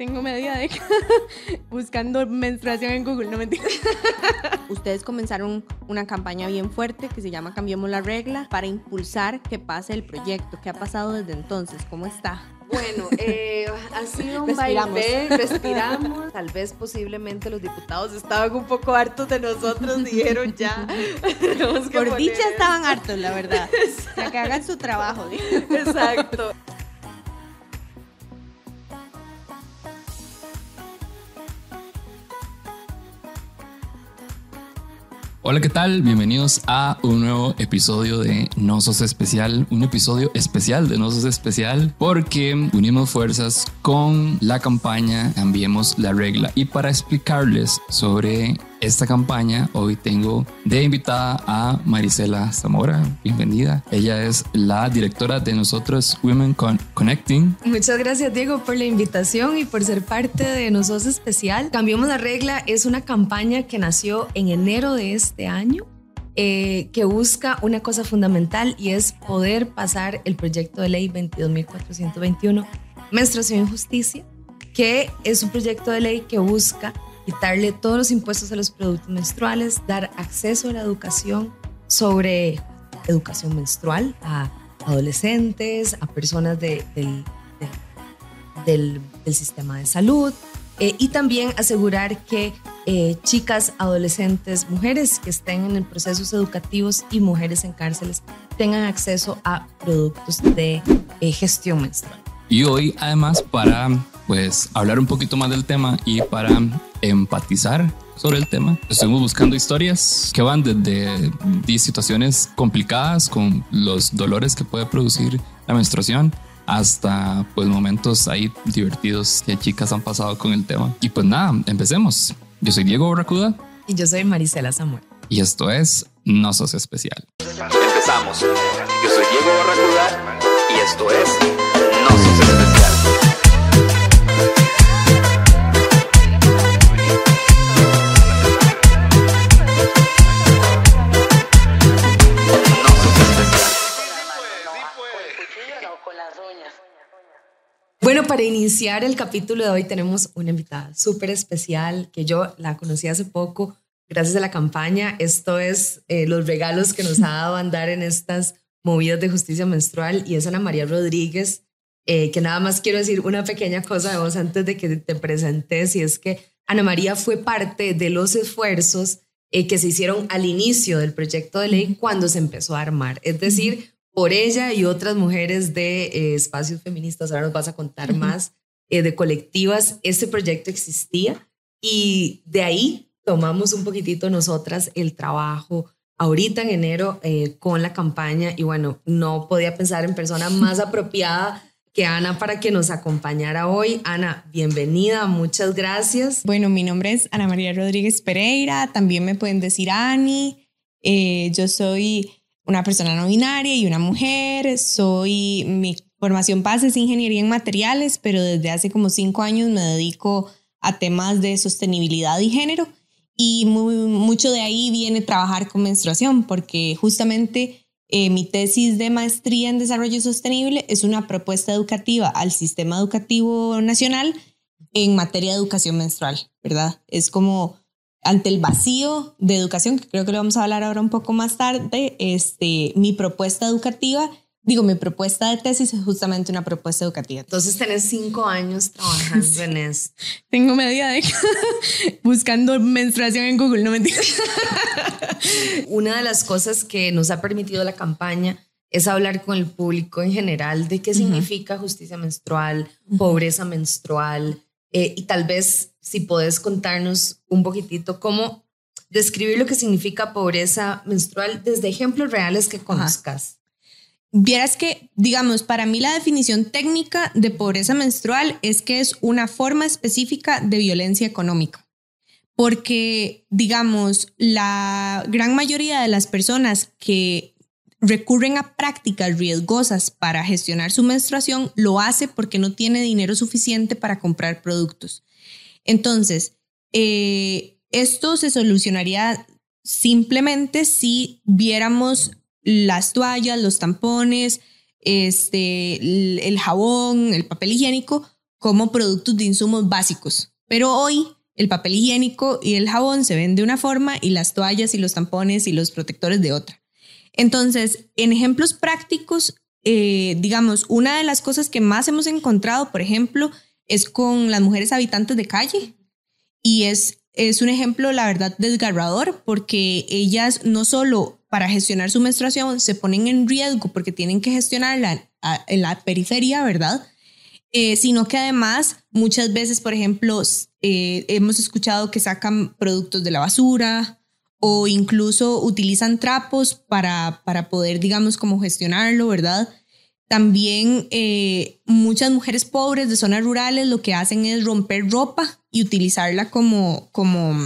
Tengo media década buscando menstruación en Google, no mentira. Ustedes comenzaron una campaña bien fuerte que se llama Cambiemos la regla para impulsar que pase el proyecto. ¿Qué ha pasado desde entonces? ¿Cómo está? Bueno, eh, ha sido un Respiramos. vaivén, respiramos. Tal vez posiblemente los diputados estaban un poco hartos de nosotros, dijeron ya. Por dicha estaban hartos, la verdad. Para que hagan su trabajo. Exacto. Hola, ¿qué tal? Bienvenidos a un nuevo episodio de No Sos Especial, un episodio especial de No Sos Especial porque unimos fuerzas con la campaña Cambiemos la Regla. Y para explicarles sobre esta campaña, hoy tengo de invitada a Marisela Zamora. Bienvenida. Ella es la directora de nosotros Women Con- Connecting. Muchas gracias Diego por la invitación y por ser parte de Nosotros Especial. Cambiemos la regla es una campaña que nació en enero de este año eh, que busca una cosa fundamental y es poder pasar el proyecto de ley 22.421, Menstruación y Justicia, que es un proyecto de ley que busca quitarle todos los impuestos a los productos menstruales, dar acceso a la educación sobre educación menstrual a adolescentes, a personas de- del, del- del- del sistema de salud eh, y también asegurar que eh, chicas, adolescentes, mujeres que estén en procesos educativos y mujeres en cárceles tengan acceso a productos de eh, gestión menstrual. Y hoy, además, para pues hablar un poquito más del tema y para empatizar sobre el tema, estuvimos buscando historias que van desde de situaciones complicadas con los dolores que puede producir la menstruación hasta pues momentos ahí divertidos que chicas han pasado con el tema. Y pues nada, empecemos. Yo soy Diego Barracuda Y yo soy Marisela Zamora. y esto es No Sos Especial. Empezamos. Yo soy Diego Barracuda y esto es para iniciar el capítulo de hoy tenemos una invitada súper especial que yo la conocí hace poco gracias a la campaña. Esto es eh, los regalos que nos ha dado andar en estas movidas de justicia menstrual y es Ana María Rodríguez, eh, que nada más quiero decir una pequeña cosa de vos antes de que te presentes y es que Ana María fue parte de los esfuerzos eh, que se hicieron al inicio del proyecto de ley cuando se empezó a armar. Es decir, por ella y otras mujeres de eh, espacios feministas, ahora nos vas a contar más, eh, de colectivas, este proyecto existía y de ahí tomamos un poquitito nosotras el trabajo ahorita en enero eh, con la campaña y bueno, no podía pensar en persona más apropiada que Ana para que nos acompañara hoy. Ana, bienvenida, muchas gracias. Bueno, mi nombre es Ana María Rodríguez Pereira, también me pueden decir Ani. Eh, yo soy una persona no binaria y una mujer. Soy, mi formación base es ingeniería en materiales, pero desde hace como cinco años me dedico a temas de sostenibilidad y género. Y mucho de ahí viene trabajar con menstruación, porque justamente eh, mi tesis de maestría en desarrollo sostenible es una propuesta educativa al sistema educativo nacional en materia de educación menstrual, ¿verdad? Es como ante el vacío de educación, que creo que lo vamos a hablar ahora un poco más tarde, este, mi propuesta educativa, digo, mi propuesta de tesis es justamente una propuesta educativa. Entonces tenés cinco años trabajando en esto. Tengo media década buscando menstruación en Google, no mentira. Una de las cosas que nos ha permitido la campaña es hablar con el público en general de qué significa justicia menstrual, pobreza menstrual, eh, y tal vez si podés contarnos un poquitito cómo describir lo que significa pobreza menstrual desde ejemplos reales que conozcas. Vieras que, digamos, para mí la definición técnica de pobreza menstrual es que es una forma específica de violencia económica. Porque, digamos, la gran mayoría de las personas que recurren a prácticas riesgosas para gestionar su menstruación lo hace porque no tiene dinero suficiente para comprar productos. Entonces, eh, esto se solucionaría simplemente si viéramos las toallas, los tampones, este, el, el jabón, el papel higiénico como productos de insumos básicos. Pero hoy el papel higiénico y el jabón se ven de una forma y las toallas y los tampones y los protectores de otra. Entonces, en ejemplos prácticos, eh, digamos, una de las cosas que más hemos encontrado, por ejemplo, es con las mujeres habitantes de calle. Y es, es un ejemplo, la verdad, desgarrador, porque ellas no solo para gestionar su menstruación se ponen en riesgo porque tienen que gestionarla en la periferia, ¿verdad? Eh, sino que además muchas veces, por ejemplo, eh, hemos escuchado que sacan productos de la basura o incluso utilizan trapos para, para poder, digamos, como gestionarlo, ¿verdad? También eh, muchas mujeres pobres de zonas rurales lo que hacen es romper ropa y utilizarla como, como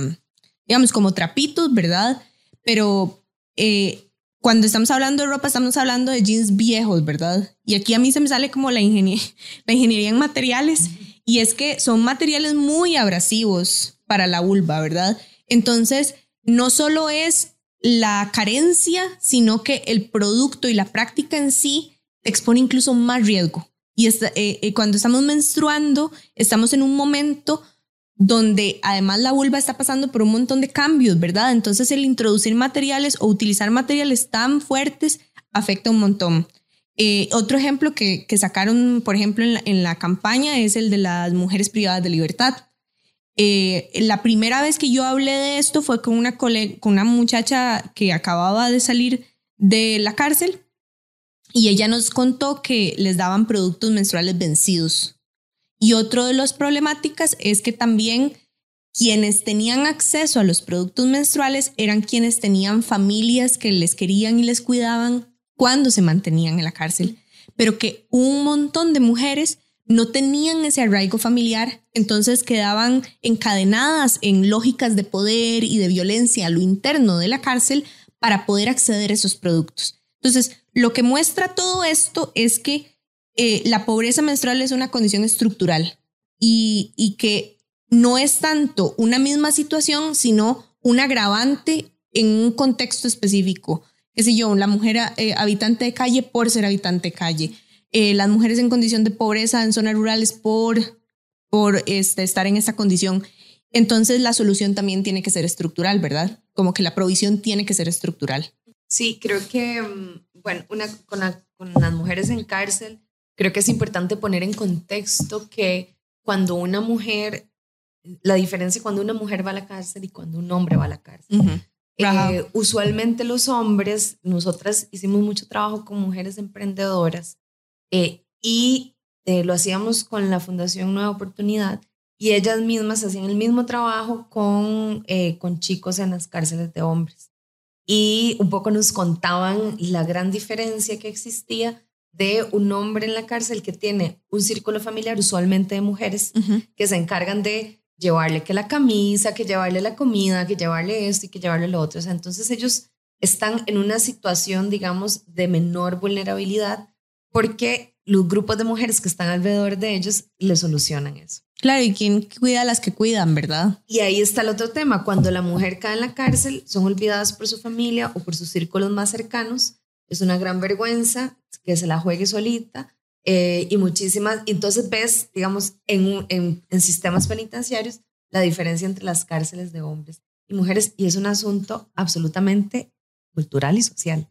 digamos, como trapitos, ¿verdad? Pero eh, cuando estamos hablando de ropa, estamos hablando de jeans viejos, ¿verdad? Y aquí a mí se me sale como la, la ingeniería en materiales, y es que son materiales muy abrasivos para la vulva, ¿verdad? Entonces, no solo es la carencia, sino que el producto y la práctica en sí expone incluso más riesgo. Y eh, eh, cuando estamos menstruando, estamos en un momento donde además la vulva está pasando por un montón de cambios, ¿verdad? Entonces el introducir materiales o utilizar materiales tan fuertes afecta un montón. Eh, otro ejemplo que, sacaron, por ejemplo, en la, campaña es el de las mujeres privadas de libertad. La primera vez que yo hablé de esto fue con una, con una muchacha que acababa de salir de la cárcel y ella nos contó que les daban productos menstruales vencidos. Y otro de las problemáticas es que también quienes tenían acceso a los productos menstruales eran quienes tenían familias que les querían y les cuidaban cuando se mantenían en la cárcel, pero que un montón de mujeres no tenían ese arraigo familiar, entonces quedaban encadenadas en lógicas de poder y de violencia a lo interno de la cárcel para poder acceder a esos productos. Entonces, lo que muestra todo esto es que eh, la pobreza menstrual es una condición estructural y, que no es tanto una misma situación, sino un agravante en un contexto específico. Qué sé yo, la mujer eh, habitante de calle por ser habitante de calle, eh, las mujeres en condición de pobreza en zonas rurales por, por este, estar en esa condición. Entonces la solución también tiene que ser estructural, ¿verdad? Como que la provisión tiene que ser estructural. Sí, creo que, mm, bueno, una, con, las mujeres en cárcel, creo que es importante poner en contexto que cuando una mujer, la diferencia cuando una mujer va a la cárcel y cuando un hombre va a la cárcel. Eh, usualmente los hombres, nosotras hicimos mucho trabajo con mujeres emprendedoras eh, y eh, lo hacíamos con la Fundación Nueva Oportunidad y ellas mismas hacían el mismo trabajo con, con chicos en las cárceles de hombres y un poco nos contaban la gran diferencia que existía de un hombre en la cárcel que tiene un círculo familiar, usualmente de mujeres, que se encargan de llevarle que la camisa, que llevarle la comida, que llevarle esto y que llevarle lo otro. entonces ellos están en una situación, digamos, de menor vulnerabilidad porque los grupos de mujeres que están alrededor de ellos le solucionan eso. Claro, y quién cuida a las que cuidan, ¿verdad? Y ahí está el otro tema. Cuando la mujer cae en la cárcel, son olvidadas por su familia o por sus círculos más cercanos. Es una gran vergüenza que se la juegue solita. Eh, y muchísimas, entonces ves, digamos, en, en, en sistemas penitenciarios la diferencia entre las cárceles de hombres y mujeres. Y es un asunto absolutamente cultural y social.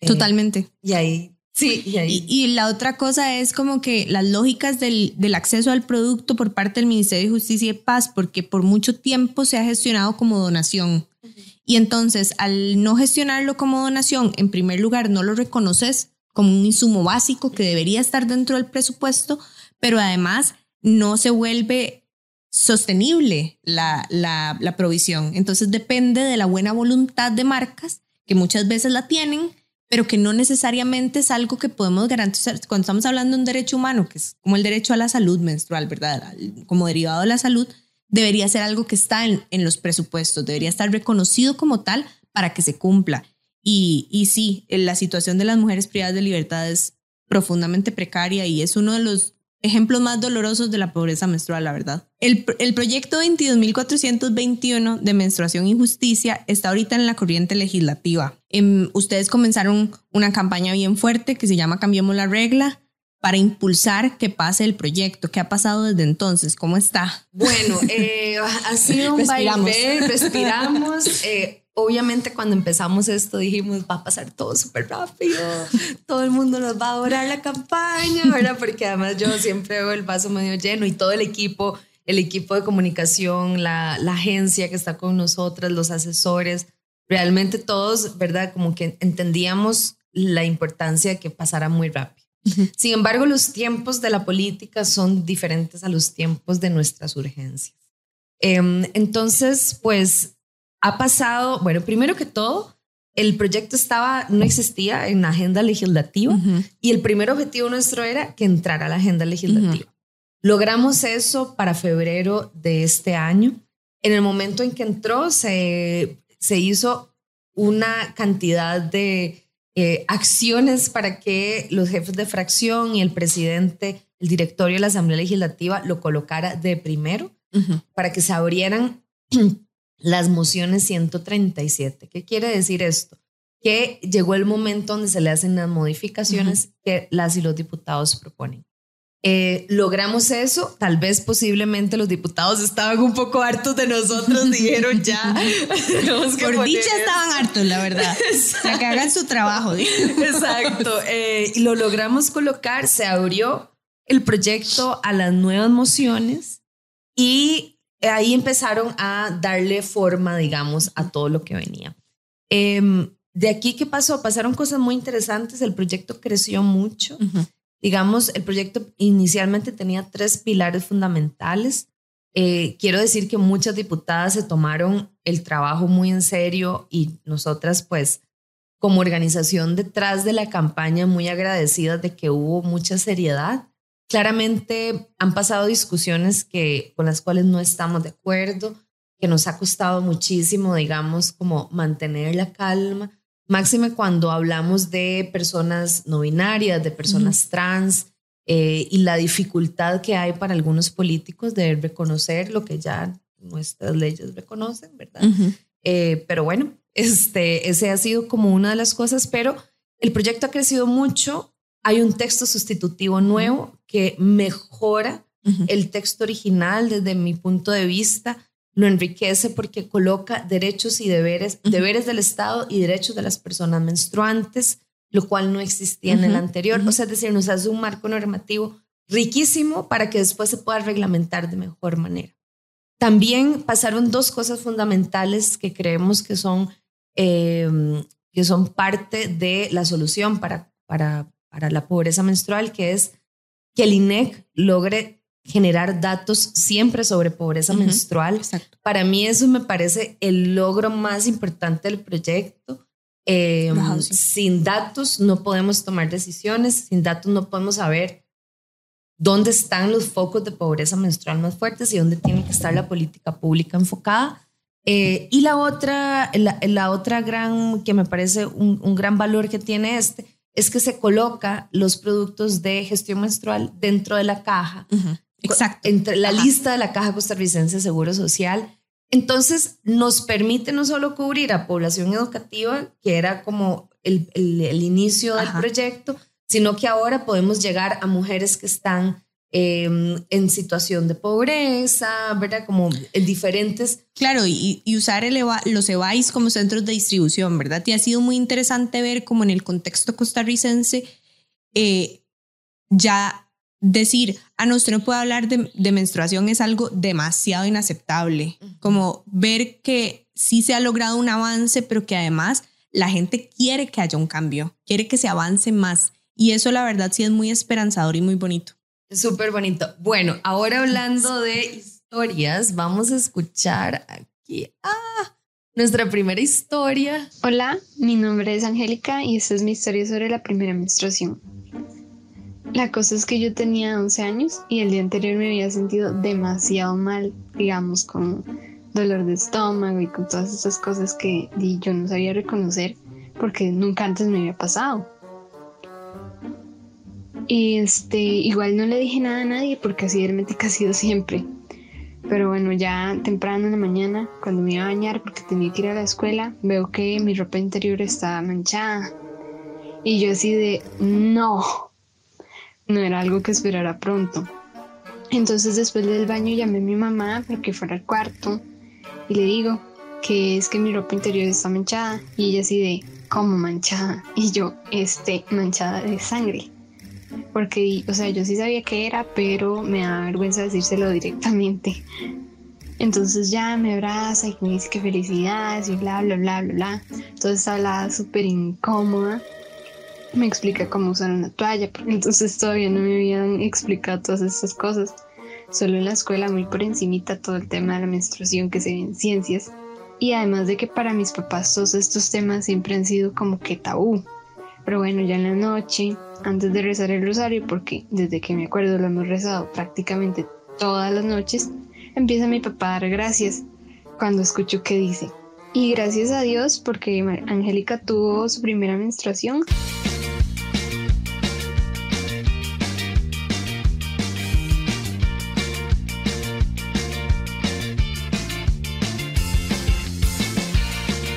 Eh, Totalmente. Y ahí Sí, y, la otra cosa es como que las lógicas del, del, acceso al producto por parte del Ministerio de Justicia y Paz, porque por mucho tiempo se ha gestionado como donación. Y entonces, al no gestionarlo como donación, en primer lugar, no lo reconoces como un insumo básico que debería estar dentro del presupuesto, pero además no se vuelve sostenible la, la, la provisión. Entonces depende de la buena voluntad de marcas, que muchas veces la tienen, pero que no necesariamente es algo que podemos garantizar. Cuando estamos hablando de un derecho humano, que es como el derecho a la salud menstrual, ¿verdad? Como derivado de la salud, debería ser algo que está en, en los presupuestos, debería estar reconocido como tal para que se cumpla. Y, y sí, la situación de las mujeres privadas de libertad es profundamente precaria y es uno de los ejemplos más dolorosos de la pobreza menstrual, la verdad. El, el proyecto 22.421 de menstruación y justicia está ahorita en la corriente legislativa. Em, ustedes comenzaron una campaña bien fuerte que se llama Cambiemos la regla para impulsar que pase el proyecto? ¿Qué ha pasado desde entonces? ¿Cómo está? Bueno, eh, ha sido un Respiramos. vaivén, respiramos. eh, obviamente cuando empezamos esto dijimos va a pasar todo súper rápido, todo el mundo nos va a adorar la campaña, ¿verdad? Porque además yo siempre veo el vaso medio lleno y todo el equipo, el equipo de comunicación, la, la agencia que está con nosotras, los asesores, realmente todos, ¿verdad? Como que entendíamos la importancia de que pasara muy rápido. Sin embargo, los tiempos de la política son diferentes a los tiempos de nuestras urgencias. Em, entonces, pues ha pasado, bueno, primero que todo, el proyecto estaba, no existía en la agenda legislativa y el primer objetivo nuestro era que entrara a la agenda legislativa. Logramos eso para febrero de este año. En el momento en que entró, se, se hizo una cantidad de eh, acciones para que los jefes de fracción y el presidente, el directorio de la Asamblea Legislativa lo colocara de primero para que se abrieran las mociones 137. ¿Qué quiere decir esto? Que llegó el momento donde se le hacen las modificaciones que las y los diputados proponen. Eh, logramos eso, tal vez posiblemente los diputados estaban un poco hartos de nosotros, dijeron ya. que Por dicha esto". estaban hartos, la verdad. Para que hagan su trabajo. Exacto. eh, y lo logramos colocar, se abrió el proyecto a las nuevas mociones y ahí empezaron a darle forma, digamos, a todo lo que venía. Em, de aquí, ¿qué pasó? Pasaron cosas muy interesantes, el proyecto creció mucho. Digamos, el proyecto inicialmente tenía tres pilares fundamentales. Eh, quiero decir que muchas diputadas se tomaron el trabajo muy en serio y nosotras, pues, como organización detrás de la campaña, muy agradecidas de que hubo mucha seriedad. Claramente han pasado discusiones que, con las cuales no estamos de acuerdo, que nos ha costado muchísimo, digamos, como mantener la calma, máxime cuando hablamos de personas no binarias, de personas trans, eh, y la dificultad que hay para algunos políticos de reconocer lo que ya nuestras leyes reconocen, ¿verdad? Eh, pero bueno, este, ese ha sido como una de las cosas, pero el proyecto ha crecido mucho. Hay un texto sustitutivo nuevo que mejora el texto original desde mi punto de vista, lo enriquece porque coloca derechos y deberes, deberes del Estado y derechos de las personas menstruantes, lo cual no existía en el anterior. O sea, es decir, nos hace un marco normativo riquísimo para que después se pueda reglamentar de mejor manera. También pasaron dos cosas fundamentales que creemos que son, eh, que son parte de la solución para, para, para la pobreza menstrual, que es que el INEC logre generar datos siempre sobre pobreza menstrual. Exacto. Para mí eso me parece el logro más importante del proyecto. Eh, sí. Sin datos no podemos tomar decisiones, sin datos no podemos saber dónde están los focos de pobreza menstrual más fuertes y dónde tiene que estar la política pública enfocada. Eh, y la otra, la, la otra gran, que me parece un, un gran valor que tiene este, es que se coloca los productos de gestión menstrual dentro de la caja Ujú. Exacto. entre la Ajá. lista de la Caja Costarricense de Seguro Social. Entonces, nos permite no solo cubrir a población educativa, que era como el, el- el inicio del proyecto, sino que ahora podemos llegar a mujeres que están eh, en situación de pobreza, ¿verdad? Como en diferentes... Claro, y, y usar el EVA- los EVAIS como centros de distribución, ¿verdad? Y ha sido muy interesante ver cómo en el contexto costarricense eh, ya decir, ah, no, usted no puede hablar de, de menstruación es algo demasiado inaceptable. Como ver que sí se ha logrado un avance, pero que además la gente quiere que haya un cambio, quiere que se avance más. Y eso la verdad sí es muy esperanzador y muy bonito. Súper bonito. Bueno, ahora hablando de historias, vamos a escuchar aquí nuestra primera historia. Hola, mi nombre es Angélica y esta es mi historia sobre la primera menstruación. La cosa es que yo tenía 11 años y el día anterior me había sentido demasiado mal, digamos, con dolor de estómago y con todas esas cosas que yo no sabía reconocer porque nunca antes me había pasado. Y este, igual no le dije nada a nadie porque así hermética ha sido siempre. Pero bueno, ya temprano en la mañana, cuando me iba a bañar porque tenía que ir a la escuela, veo que mi ropa interior está manchada. Y yo así de, no. no era algo que esperara pronto. Entonces después del baño llamé a mi mamá para que fuera al cuarto y le digo que es que mi ropa interior está manchada y ella así de, ¿cómo manchada? Y yo, este, manchada de sangre. Porque, o sea, yo sí sabía que era, pero me da vergüenza decírselo directamente. Entonces ya me abraza y me dice que felicidades y bla, bla, bla, bla, bla. Entonces habla súper incómoda. Me explica cómo usar una toalla, porque entonces todavía no me habían explicado todas estas cosas. Solo en la escuela muy por encimita todo el tema de la menstruación que se ve en ciencias. Y además de que para mis papás todos estos temas siempre han sido como que tabú. Pero bueno, ya en la noche, antes de rezar el rosario, porque desde que me acuerdo lo hemos rezado prácticamente todas las noches, empieza mi papá a dar gracias cuando escucho que dice, y gracias a Dios porque Angélica tuvo su primera menstruación.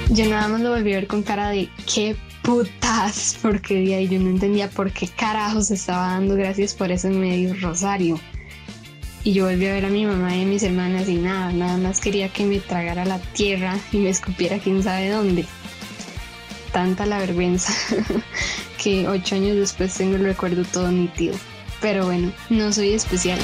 Yo nada más lo volví a ver con cara de qué putas, porque de ahí yo no entendía por qué carajos estaba dando gracias por ese medio rosario. Y yo volví a ver a mi mamá y a mis hermanas y nada, nada más quería que me tragara la tierra y me escupiera quién sabe dónde. Tanta la vergüenza que ocho años después tengo el recuerdo todo nítido. Pero bueno, no soy especial.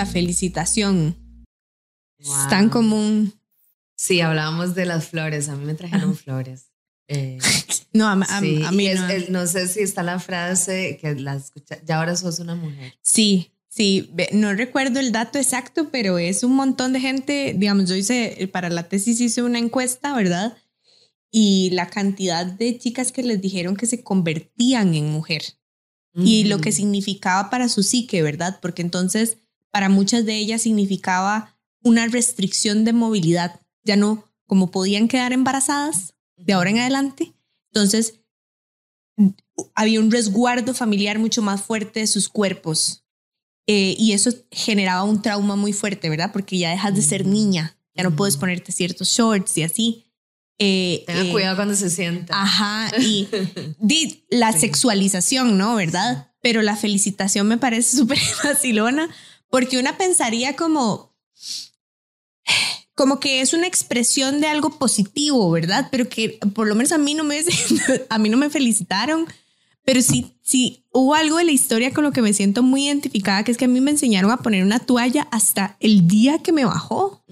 La felicitación. Es tan común. Sí, hablábamos de las flores. A mí me trajeron flores. Eh, no, a, mí no. sé si está la frase que la escucha, ya ahora sos una mujer. Sí, sí, no recuerdo el dato exacto, pero es un montón de gente, digamos, yo hice, para la tesis hice una encuesta, ¿verdad? Y la cantidad de chicas que les dijeron que se convertían en mujer y lo que significaba para su psique, ¿verdad? Porque entonces para muchas de ellas significaba una restricción de movilidad, ya no como podían quedar embarazadas, de ahora en adelante. Entonces, había un resguardo familiar mucho más fuerte de sus cuerpos. Eh, y eso generaba un trauma muy fuerte, ¿verdad? Porque ya dejas de ser niña, ya no puedes ponerte ciertos shorts y así. Eh, Tenga eh, cuidado cuando se sienta. Ajá, y la sexualización, ¿no? ¿Verdad? Pero la felicitación me parece súper vacilona, porque una pensaría como, como que es una expresión de algo positivo, ¿verdad? Pero que por lo menos a mí no me, a mí no me felicitaron, pero sí, sí hubo algo de la historia con lo que me siento muy identificada, que es que a mí me enseñaron a poner una toalla hasta el día que me bajó.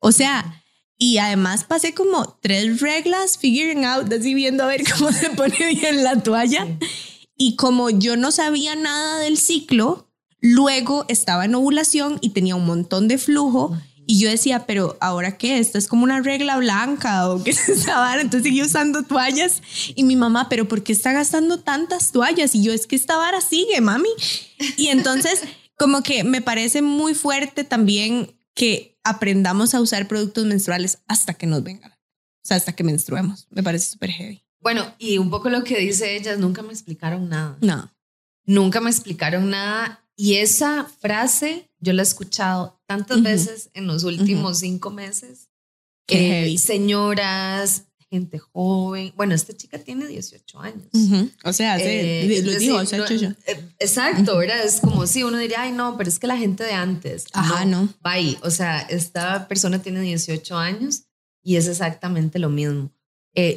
O sea, y además pasé como tres reglas figuring out, así viendo a ver cómo se pone bien la toalla. Y como yo no sabía nada del ciclo, luego estaba en ovulación y tenía un montón de flujo. Y yo decía, pero ahora qué, esta es como una regla blanca o qué es esa vara. Entonces seguí usando toallas y mi mamá, pero ¿por qué está gastando tantas toallas? Y yo, es que esta vara sigue, mami. Y entonces, como que me parece muy fuerte también que aprendamos a usar productos menstruales hasta que nos vengan. O sea, hasta que menstruemos. Me parece súper heavy. Bueno, y un poco lo que dice ella, nunca me explicaron nada. No. Nunca me explicaron nada. Y esa frase yo la he escuchado tantas veces en los últimos cinco meses. Eh, señoras, gente joven. Bueno, esta chica tiene 18 años. O sea, eh, lo digo, o sea, yo. Eh, exacto, ¿verdad? Es como si uno diría, ay, no, pero es que la gente de antes. Ajá, no. Bye. O sea, esta persona tiene 18 años y es exactamente lo mismo.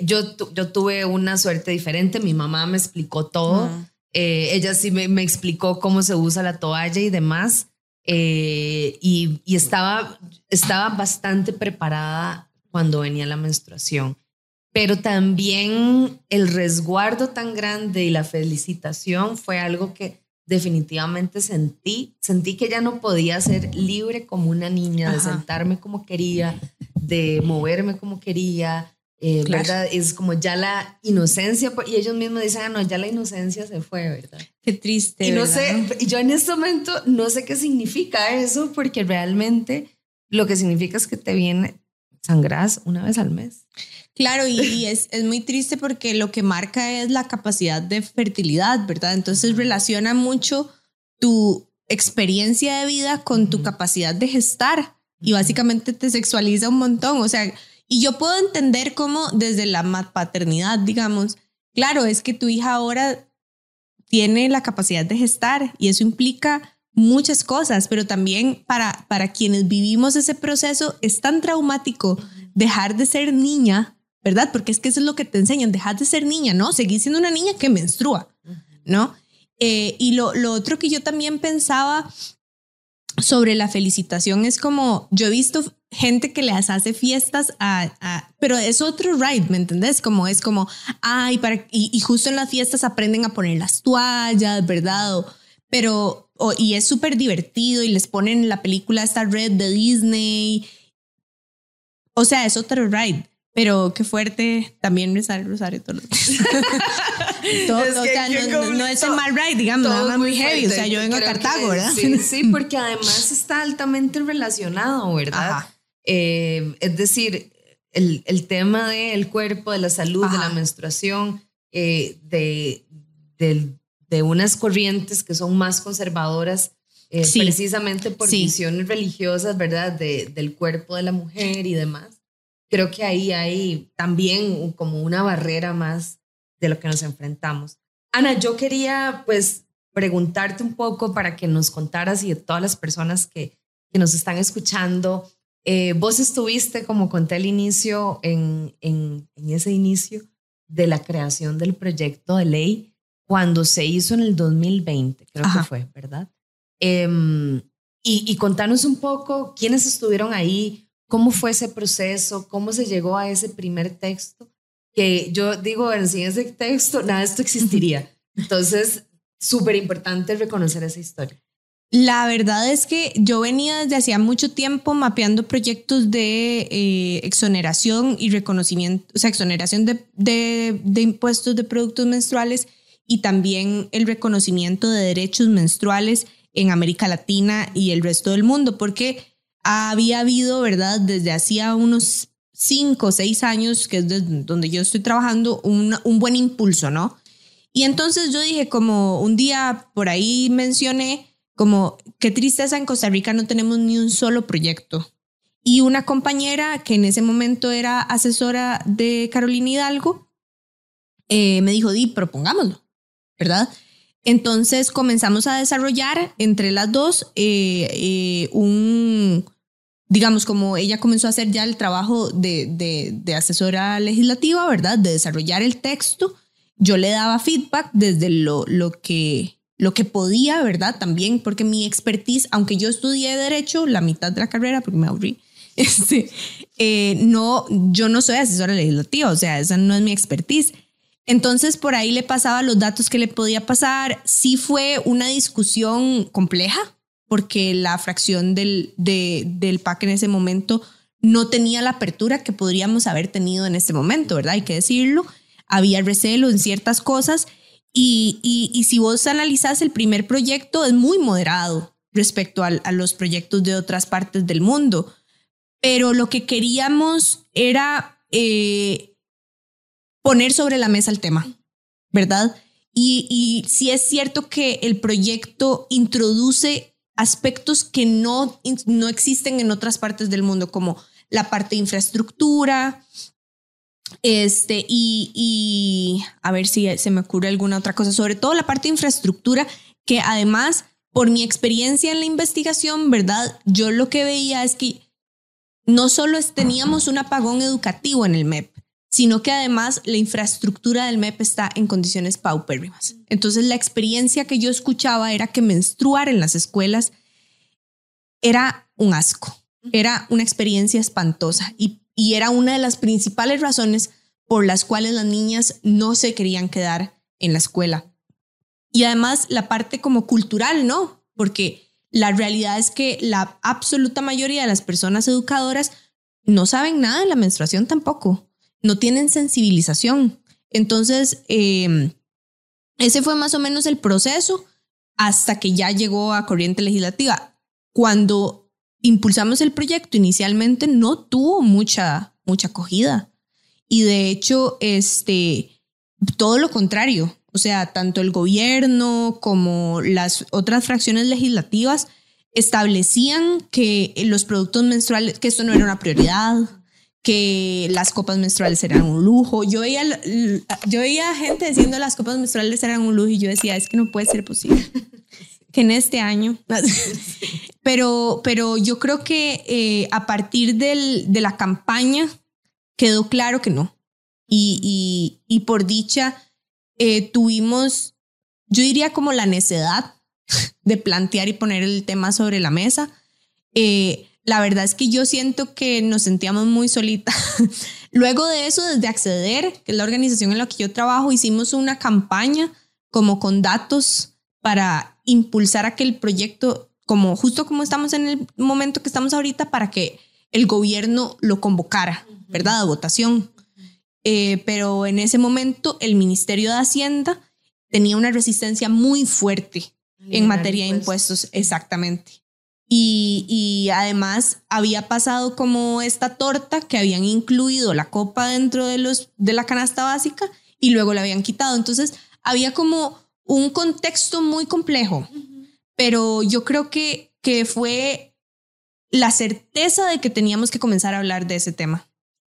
yo, yo tuve una suerte diferente, mi mamá me explicó todo. Ella sí me, me, explicó cómo se usa la toalla y demás. Eh, y, estaba, estaba bastante preparada cuando venía la menstruación. Pero también el resguardo tan grande y la felicitación fue algo que definitivamente sentí. Sentí que ya no podía ser libre como una niña, de sentarme como quería, de moverme como quería, eh, ¿verdad? Es como ya la inocencia, y ellos mismos dicen, ah, no, ya la inocencia se fue, ¿verdad? Qué triste. Y no sé, y yo en este momento no sé qué significa eso, porque realmente lo que significa es que te viene, sangras una vez al mes. Claro, y, es, es, muy triste porque lo que marca es la capacidad de fertilidad, ¿verdad? Entonces relaciona mucho tu experiencia de vida con tu capacidad de gestar. y básicamente te sexualiza un montón. O sea, y yo puedo entender cómo desde la paternidad, digamos, claro, es que tu hija ahora tiene la capacidad de gestar y eso implica muchas cosas, pero también para, para quienes vivimos ese proceso es tan traumático dejar de ser niña, ¿verdad? Porque es que eso es lo que te enseñan, dejar de ser niña, ¿no? Seguir siendo una niña que menstrua, ¿no? Eh, y lo, lo otro que yo también pensaba sobre la felicitación es como, yo he visto gente que les hace fiestas a, pero es otro ride, ¿me entendés? Como es como, ay, para, y, justo en las fiestas aprenden a poner las toallas, ¿verdad? pero, y es súper divertido y les ponen la película esta red de Disney. O sea, es otro ride. Pero qué fuerte también rezar el rosario todos los días. todo, o sea, no, es el mal ride, digamos, nada más muy heavy. O sea, yo vengo a Cartago, ¿verdad? Sí, sí, porque además está altamente relacionado, ¿verdad? Eh, es decir, el, el, tema del cuerpo, de la salud, de la menstruación, eh, de, de, unas corrientes que son más conservadoras, eh, precisamente por visiones religiosas, ¿verdad? De, del cuerpo de la mujer y demás creo que ahí hay también como una barrera más de lo que nos enfrentamos. Ana, yo quería pues preguntarte un poco para que nos contaras y de todas las personas que, que nos están escuchando, eh, vos estuviste, como conté al inicio, en, en, ese inicio de la creación del proyecto de ley cuando se hizo en el 2020, creo que fue, ¿verdad? Em, y, y contanos un poco quiénes estuvieron ahí, ¿Cómo fue ese proceso? ¿Cómo se llegó a ese primer texto? Que yo digo, sin ese texto, nada de esto existiría. Entonces, súper importante reconocer esa historia. La verdad es que yo venía desde hacía mucho tiempo mapeando proyectos de eh, exoneración y reconocimiento, o sea, exoneración de, de, impuestos de productos menstruales y también el reconocimiento de derechos menstruales en América Latina y el resto del mundo, porque había habido, ¿verdad? Desde hacía unos cinco o seis años, que es donde yo estoy trabajando, un, un buen impulso, ¿no? Y entonces yo dije, como un día por ahí mencioné, como qué tristeza en Costa Rica no tenemos ni un solo proyecto. Y una compañera que en ese momento era asesora de Carolina Hidalgo, eh, me dijo, di, propongámoslo, ¿verdad? Entonces comenzamos a desarrollar entre las dos eh, eh, un, digamos, como ella comenzó a hacer ya el trabajo de, de, asesora legislativa, ¿verdad? De desarrollar el texto. Yo le daba feedback desde lo, lo, que, lo que podía, ¿verdad? También porque mi expertise, aunque yo estudié derecho la mitad de la carrera, porque me aburrí, este, eh, no, yo no soy asesora legislativa, o sea, esa no es mi expertise. Entonces por ahí le pasaba los datos que le podía pasar. Sí fue una discusión compleja porque la fracción del, del PAC en ese momento no tenía la apertura que podríamos haber tenido en este momento, ¿verdad? Hay que decirlo. Había recelo en ciertas cosas y, y, si vos analizás el primer proyecto es muy moderado respecto a, los proyectos de otras partes del mundo. Pero lo que queríamos era eh, poner sobre la mesa el tema, ¿verdad? Y, y es cierto que el proyecto introduce aspectos que no, no existen en otras partes del mundo, como la parte de infraestructura, este, y, y, a ver si se me ocurre alguna otra cosa, sobre todo la parte de infraestructura, que además, por mi experiencia en la investigación, ¿verdad? Yo lo que veía es que no solo teníamos un apagón educativo en el MEP, sino que además la infraestructura del MEP está en condiciones paupérrimas. Entonces la experiencia que yo escuchaba era que menstruar en las escuelas era un asco, era una experiencia espantosa y, y era una de las principales razones por las cuales las niñas no se querían quedar en la escuela. Y además la parte como cultural, ¿no? Porque la realidad es que la absoluta mayoría de las personas educadoras no saben nada de la menstruación tampoco no tienen sensibilización. Entonces, em, ese fue más o menos el proceso hasta que ya llegó a corriente legislativa. Cuando impulsamos el proyecto inicialmente no tuvo mucha, mucha acogida. Y de hecho, este, todo lo contrario. O sea, tanto el gobierno como las otras fracciones legislativas establecían que los productos menstruales, que esto no era una prioridad, que las copas menstruales eran un lujo. Yo veía, yo veía gente diciendo las copas menstruales eran un lujo y yo decía, es que no puede ser posible. que en este año. pero, pero yo creo que eh, a partir del, de la campaña quedó claro que no. Y, y, y por dicha, eh, tuvimos, yo diría como la necedad de plantear y poner el tema sobre la mesa. Eh, la verdad es que yo siento que nos sentíamos muy solitas. Luego de eso, desde Acceder, que es la organización en la que yo trabajo, hicimos una campaña como con datos para impulsar aquel proyecto, como justo como estamos en el momento que estamos ahorita, para que el gobierno lo convocara, ¿verdad? A votación. Eh, pero en ese momento el Ministerio de Hacienda tenía una resistencia muy fuerte en materia de impuestos, exactamente. Y, y, además había pasado como esta torta que habían incluido la copa dentro de, los, de la canasta básica y luego la habían quitado. Entonces había como un contexto muy complejo, pero yo creo que, que fue la certeza de que teníamos que comenzar a hablar de ese tema.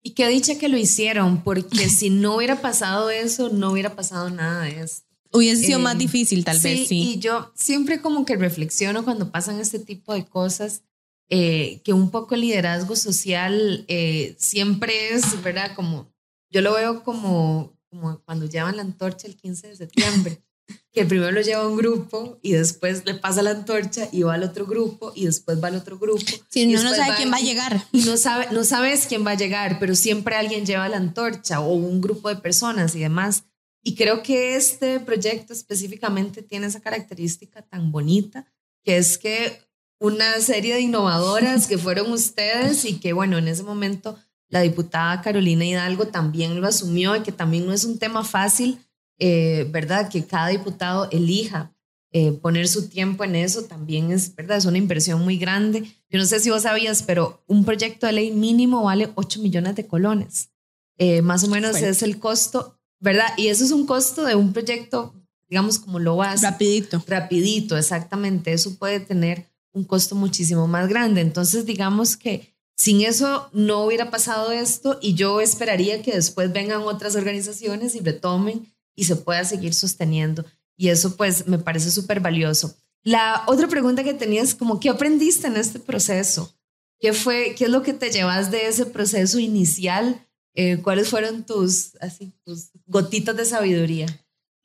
Y qué dicha que lo hicieron, porque si no hubiera pasado eso, no hubiera pasado nada de eso. Hubiese sido más eh, difícil, tal vez, sí. Y yo siempre como que reflexiono cuando pasan este tipo de cosas, eh, que un poco el liderazgo social eh, siempre es, ¿verdad? Como, yo lo veo como, como cuando llevan la antorcha el 15 de septiembre, que primero lo lleva un grupo y después le pasa la antorcha y va al otro grupo y después va al otro grupo. Sí, no, no sabe quién va a llegar. Y no, sabe, no sabes quién va a llegar, pero siempre alguien lleva la antorcha o un grupo de personas y demás. Y creo que este proyecto específicamente tiene esa característica tan bonita, que es que una serie de innovadoras que fueron ustedes y que, bueno, en ese momento la diputada Carolina Hidalgo también lo asumió y que también no es un tema fácil, eh, ¿verdad? Que cada diputado elija eh, poner su tiempo en eso también es, ¿verdad? Es una inversión muy grande. Yo no sé si vos sabías, pero un proyecto de ley mínimo vale 8 millones de colones. Eh, más o menos es el costo ¿verdad? Y eso es un costo de un proyecto, digamos, como lo vas. Rapidito. Rapidito, exactamente. Eso puede tener un costo muchísimo más grande. Entonces, digamos que sin eso no hubiera pasado esto y yo esperaría que después vengan otras organizaciones y retomen y se pueda seguir sosteniendo. Y eso pues me parece súper valioso. La otra pregunta que tenía es como, ¿qué aprendiste en este proceso? ¿Qué fue, qué es lo que te llevas de ese proceso inicial eh, ¿Cuáles fueron tus, así, tus gotitas de sabiduría?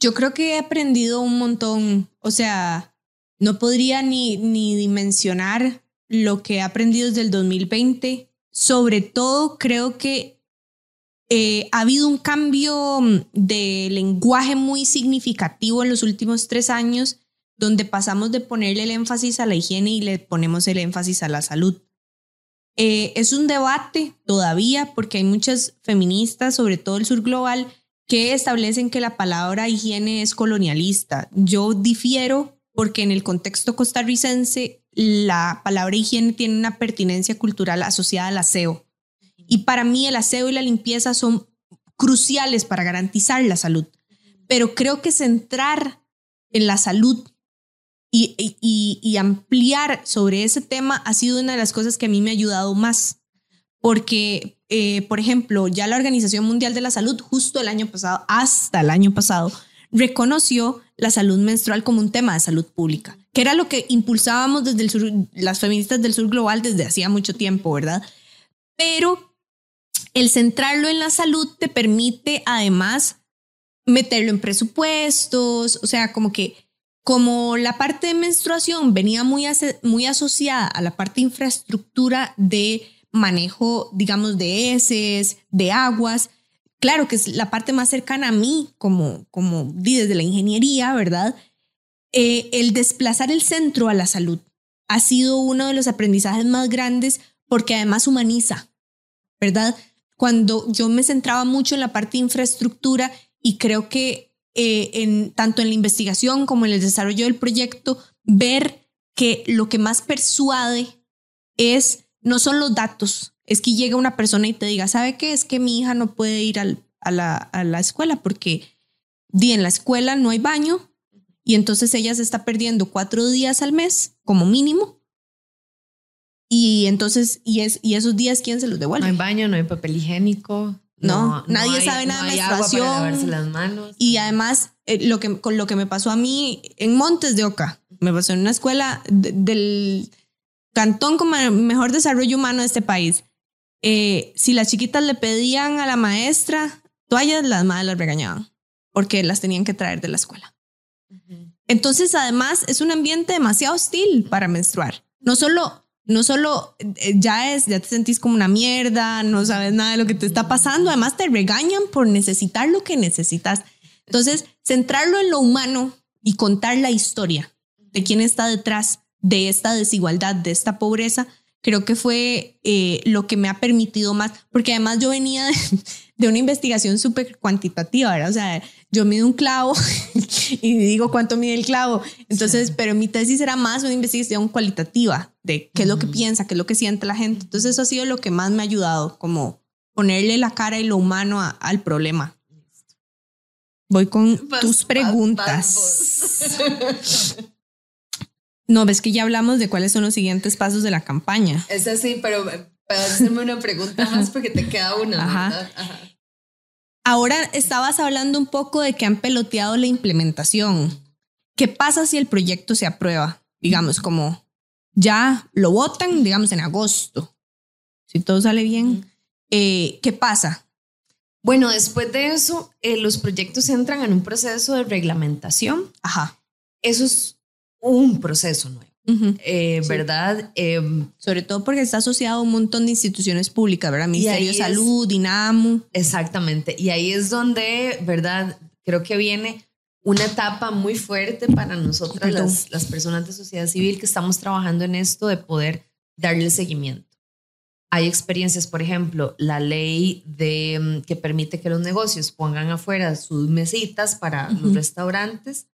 Yo creo que he aprendido un montón. O sea, no podría ni, ni dimensionar lo que he aprendido desde el 2020. Sobre todo, creo que eh, ha habido un cambio de lenguaje muy significativo en los últimos tres años, donde pasamos de ponerle el énfasis a la higiene y le ponemos el énfasis a la salud. Eh, es un debate todavía porque hay muchas feministas, sobre todo el sur global, que establecen que la palabra higiene es colonialista. Yo difiero porque en el contexto costarricense la palabra higiene tiene una pertinencia cultural asociada al aseo. Y para mí el aseo y la limpieza son cruciales para garantizar la salud. Pero creo que centrar en la salud y, ampliar sobre ese tema ha sido una de las cosas que a mí me ha ayudado más. Porque, eh, por ejemplo, ya la Organización Mundial de la Salud, justo el año pasado, hasta el año pasado, reconoció la salud menstrual como un tema de salud pública, que era lo que impulsábamos desde el sur, las feministas del sur global desde hacía mucho tiempo, ¿verdad? Pero el centrarlo en la salud te permite además meterlo en presupuestos, o sea, como que como la parte de menstruación venía muy, muy asociada a la parte de infraestructura de manejo, digamos, de heces, de aguas, claro que es la parte más cercana a mí, como, como desde la ingeniería, ¿verdad? Eh, el desplazar el centro a la salud ha sido uno de los aprendizajes más grandes porque además humaniza, ¿verdad? Cuando yo me centraba mucho en la parte de infraestructura y creo que eh, en, tanto en la investigación como en el desarrollo del proyecto, ver que lo que más persuade es, no son los datos, es que llega una persona y te diga, ¿sabe qué? Es que mi hija no puede ir a, la, a, la, escuela porque di, en la escuela no hay baño y entonces ella se está perdiendo cuatro días al mes como mínimo y entonces, y, es, y esos días, ¿quién se los No devuelve? hay baño, no hay papel higiénico. No, nadie hay- sabe nada de hay agua para menstruación. lavarse las manos. Y además, eh, lo que, con lo que me pasó a mí en Montes de Oca, me pasó en una escuela de- del cantón con mejor desarrollo humano de este país. Eh, si las chiquitas le pedían a la maestra toallas, las madres las regañaban porque las tenían que traer de la escuela. Ujú. Entonces, además, es un ambiente demasiado hostil para menstruar. No solo, no solo eh, ya es, ya te sentís como una mierda, no sabes nada de lo que te está pasando, además te regañan por necesitar lo que necesitas. Entonces, centrarlo en lo humano y contar la historia de quién está detrás de esta desigualdad, de esta pobreza, creo que fue eh, lo que me ha permitido más, porque además yo venía de, de una investigación súper cuantitativa, ¿verdad? O sea, yo mido un clavo y digo cuánto mide el clavo. Entonces, pero mi tesis era más una investigación cualitativa de qué es lo que piensa, qué es lo que siente la gente. Entonces, eso ha sido lo que más me ha ayudado, como ponerle la cara y lo humano a- al problema. Voy con Vas- tus vas- preguntas. vas vos. No, ves que ya hablamos de cuáles son los siguientes pasos de la campaña. Es así, pero para hacerme una pregunta más porque te queda una. Ajá. Ahora estabas hablando un poco de que han peloteado la implementación. ¿Qué pasa si el proyecto se aprueba? Digamos, como ya lo votan, digamos, en agosto. Si todo sale bien, eh, ¿qué pasa? Bueno, después de eso, eh, los proyectos entran en un proceso de reglamentación. Ajá. Eso es un proceso nuevo, eh, Sí. ¿verdad? Em, Sobre todo porque está asociado a un montón de instituciones públicas, ¿verdad? Ministerio de ahí es- Salud, DINAMU. Exactamente. Y ahí es donde, ¿verdad? Creo que viene una etapa muy fuerte para nosotras, las, las personas de sociedad civil, que estamos trabajando en esto de poder darle seguimiento. Hay experiencias, por ejemplo, la ley de, mm, que permite que los negocios pongan afuera sus mesitas para los restaurantes,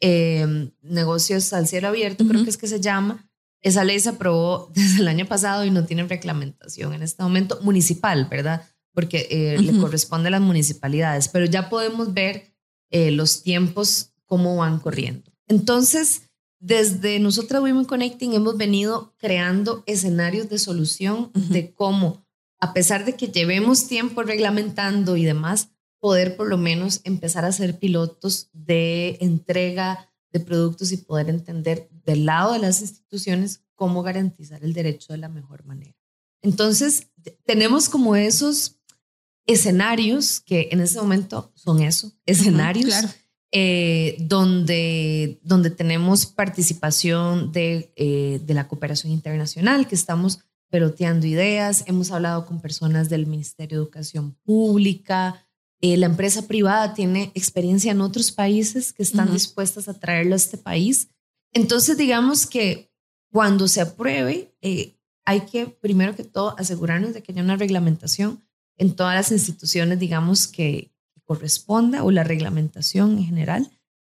eh, negocios al cielo abierto, creo que es que se llama. Esa ley se aprobó desde el año pasado y no tiene reglamentación en este momento municipal, ¿verdad? Porque eh, le corresponde a las municipalidades, pero ya podemos ver eh, los tiempos, cómo van corriendo. Entonces, desde nosotras Women Connecting hemos venido creando escenarios de solución de cómo, a pesar de que llevemos tiempo reglamentando y demás, poder por lo menos empezar a ser pilotos de entrega de productos y poder entender del lado de las instituciones cómo garantizar el derecho de la mejor manera. Entonces, tenemos como esos escenarios que en este momento son eso, escenarios claro. eh, donde, donde tenemos participación de, eh, de la cooperación internacional, que estamos peloteando ideas, hemos hablado con personas del Ministerio de Educación Pública, eh, la empresa privada tiene experiencia en otros países que están dispuestas a traerlo a este país. Entonces, digamos que cuando se apruebe, eh, hay que, primero que todo, asegurarnos de que haya una reglamentación en todas las instituciones, digamos, que corresponda o la reglamentación en general.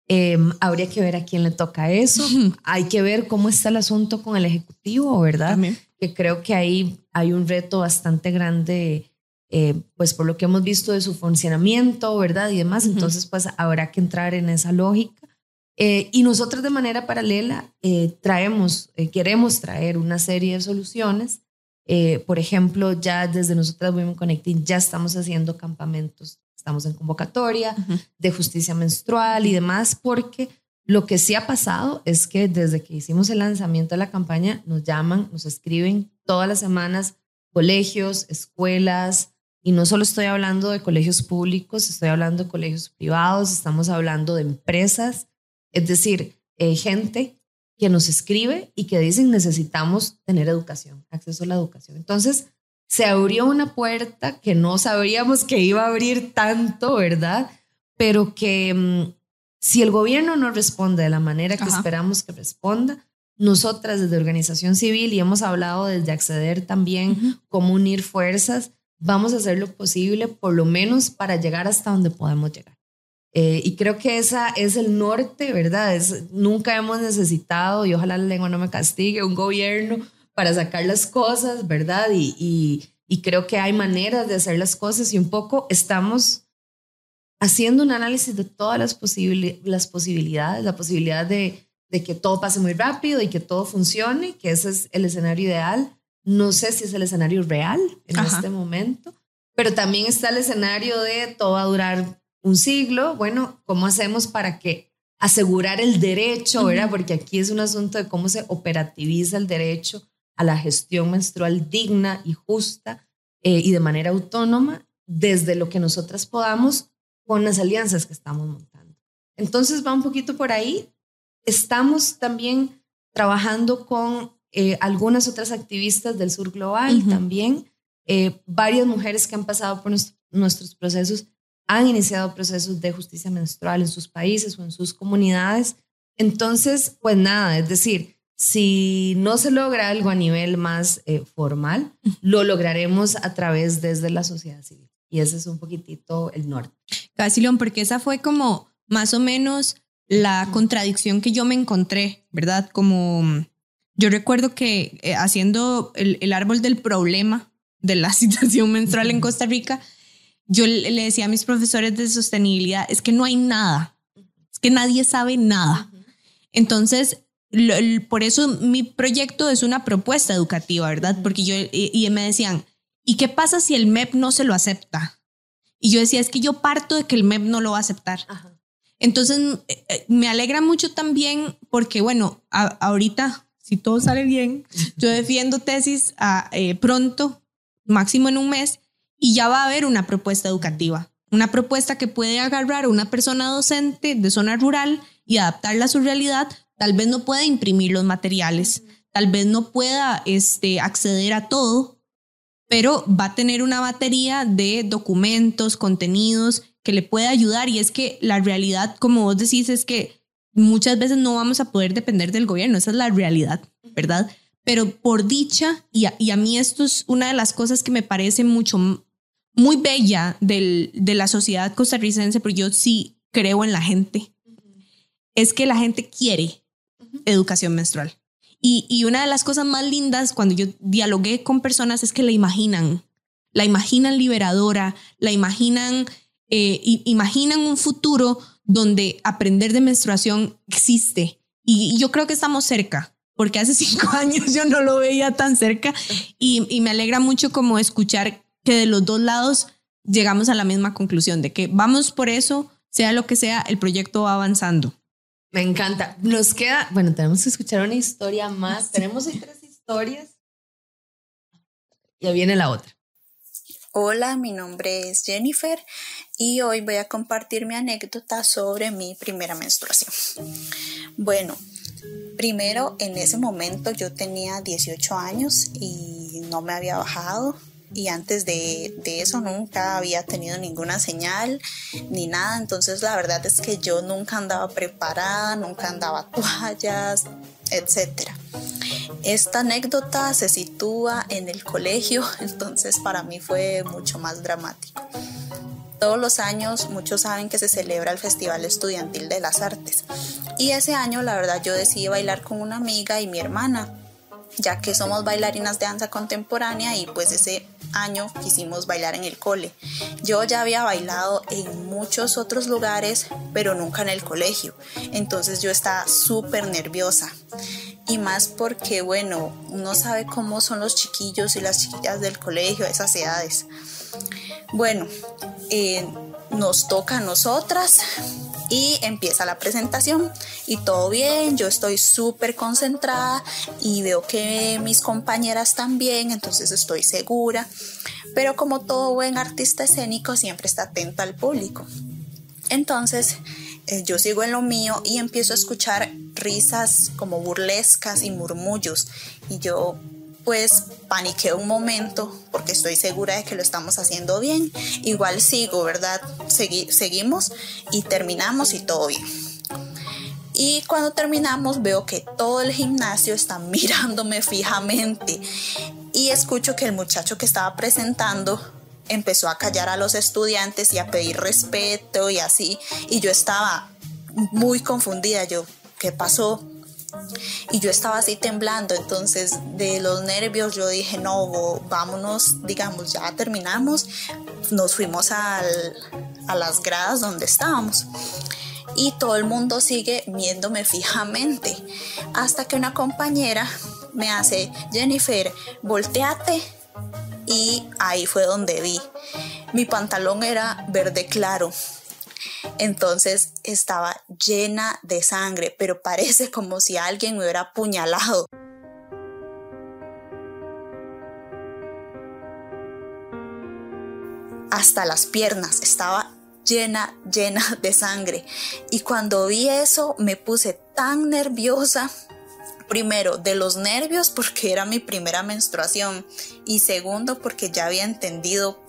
Eh, habría que ver a quién le toca eso. Hay que ver cómo está el asunto con el Ejecutivo, ¿verdad? También. que creo que ahí hay un reto bastante grande, eh, pues por lo que hemos visto de su funcionamiento, ¿verdad? Y demás, Ujú. entonces pues habrá que entrar en esa lógica. Eh, y nosotros de manera paralela eh, traemos, queremos traer una serie de soluciones. Por ejemplo, ya desde nosotras Women Connecting ya estamos haciendo campamentos, estamos en convocatoria de justicia menstrual y demás, porque lo que sí ha pasado es que desde que hicimos el lanzamiento de la campaña, nos llaman, nos escriben todas las semanas colegios, escuelas, y no solo estoy hablando de colegios públicos, estoy hablando de colegios privados, estamos hablando de empresas, es decir, eh, gente que nos escribe y que dicen necesitamos tener educación, acceso a la educación. Entonces, se abrió una puerta que no sabríamos que iba a abrir tanto, ¿verdad? Pero que mm, si el gobierno no responde de la manera que Ajá. esperamos que responda, nosotras desde organización civil y hemos hablado desde acceder también Ujú. cómo unir fuerzas, vamos a hacer lo posible por lo menos para llegar hasta donde podemos llegar. Eh, y creo que esa es el norte, ¿verdad? Es, nunca hemos necesitado, y ojalá la lengua no me castigue, un gobierno para sacar las cosas, ¿verdad? Y, y, y creo que hay maneras de hacer las cosas y un poco estamos haciendo un análisis de todas las, posibili- las posibilidades, la posibilidad de, de que todo pase muy rápido y que todo funcione, que ese es el escenario ideal, no sé si es el escenario real en este momento, pero también está el escenario de todo va a durar un siglo. Bueno, ¿cómo hacemos para que asegurar el derecho, ¿verdad? Porque aquí es un asunto de cómo se operativiza el derecho a la gestión menstrual digna y justa eh, y de manera autónoma desde lo que nosotras podamos con las alianzas que estamos montando. Entonces va un poquito por ahí. Estamos también trabajando con eh, algunas otras activistas del sur global también, eh, varias mujeres que han pasado por nuestros procesos han iniciado procesos de justicia menstrual en sus países o en sus comunidades. Entonces, pues nada, es decir, si no se logra algo a nivel más eh, formal, lo lograremos a través desde la sociedad civil. Y ese es un poquitito el norte. Casi, porque esa fue como más o menos la contradicción que yo me encontré, ¿verdad? Como yo recuerdo que eh, haciendo el, el, árbol del problema de la situación menstrual en Costa Rica, yo le decía a mis profesores de sostenibilidad, es que no hay nada, es que nadie sabe nada. Entonces, por eso mi proyecto es una propuesta educativa, ¿verdad? Porque yo, y, me decían, ¿y qué pasa si el MEP no se lo acepta? Y yo decía, es que yo parto de que el MEP no lo va a aceptar. Entonces, eh, eh, me alegra mucho también porque, bueno, ahorita, si todo sale bien, yo defiendo tesis a, eh, pronto, máximo en un mes, y ya va a haber una propuesta educativa, una propuesta que puede agarrar a una persona docente de zona rural y adaptarla a su realidad. Tal vez no pueda imprimir los materiales, tal vez no pueda este, acceder a todo, pero va a tener una batería de documentos, contenidos que le puede ayudar. Y es que la realidad, como vos decís, es que muchas veces no vamos a poder depender del gobierno, esa es la realidad, ¿verdad? Pero por dicha, y a, y a mí esto es una de las cosas que me parece mucho muy bella del, de la sociedad costarricense, pero yo sí creo en la gente, es que la gente quiere educación menstrual. Y, y, una de las cosas más lindas cuando yo dialogué con personas es que la imaginan, la imaginan liberadora, la imaginan, eh, imaginan un futuro donde aprender de menstruación existe. Y, yo creo que estamos cerca, porque hace cinco años yo no lo veía tan cerca y, y me alegra mucho como escuchar que de los dos lados llegamos a la misma conclusión de que vamos por eso, sea lo que sea, el proyecto va avanzando. Me encanta. Nos queda, bueno, tenemos que escuchar una historia más. Tenemos tres historias. Ya viene la otra. Hola, mi nombre es Jennifer y hoy voy a compartir mi anécdota sobre mi primera menstruación. Bueno, primero en ese momento yo tenía 18 años y no me había bajado y antes de, eso nunca había tenido ninguna señal ni nada, entonces la verdad es que yo nunca andaba preparada, nunca andaba toallas, etc. Esta anécdota se sitúa en el colegio, entonces para mí fue mucho más dramático. Todos los años muchos saben que se celebra el Festival Estudiantil de las Artes y ese año la verdad yo decidí bailar con una amiga y mi hermana ya que somos bailarinas de danza contemporánea y pues ese año quisimos bailar en el cole. Yo ya había bailado en muchos otros lugares, pero nunca en el colegio. Entonces yo estaba súper nerviosa. Y más porque, bueno, uno sabe cómo son los chiquillos y las chiquillas del colegio a esas edades. Bueno, eh, nos toca a nosotras y empieza la presentación. Y todo bien, yo estoy súper concentrada y veo que mis compañeras también, entonces estoy segura, pero como todo buen artista escénico siempre está atento al público. Entonces eh, yo sigo en lo mío y empiezo a escuchar risas como burlescas y murmullos. Y yo pues paniqué un momento porque estoy segura de que lo estamos haciendo bien. Igual sigo, ¿verdad? seguimos y terminamos y todo bien. Y cuando terminamos veo que todo el gimnasio está mirándome fijamente y escucho que el muchacho que estaba presentando empezó a callar a los estudiantes y a pedir respeto y así. Y yo estaba muy confundida. Yo, ¿qué pasó? Y yo estaba así temblando, entonces de los nervios yo dije, no, vámonos, digamos, ya terminamos, nos fuimos a las gradas donde estábamos y todo el mundo sigue viéndome fijamente hasta que una compañera me hace, Jennifer, volteate. Y ahí fue donde vi. Mi pantalón era verde claro. Entonces estaba llena de sangre, pero parece como si alguien me hubiera apuñalado. Hasta las piernas estaba llena, llena de sangre. Y cuando vi eso me puse tan nerviosa. Primero, de los nervios porque era mi primera menstruación y segundo porque ya había entendido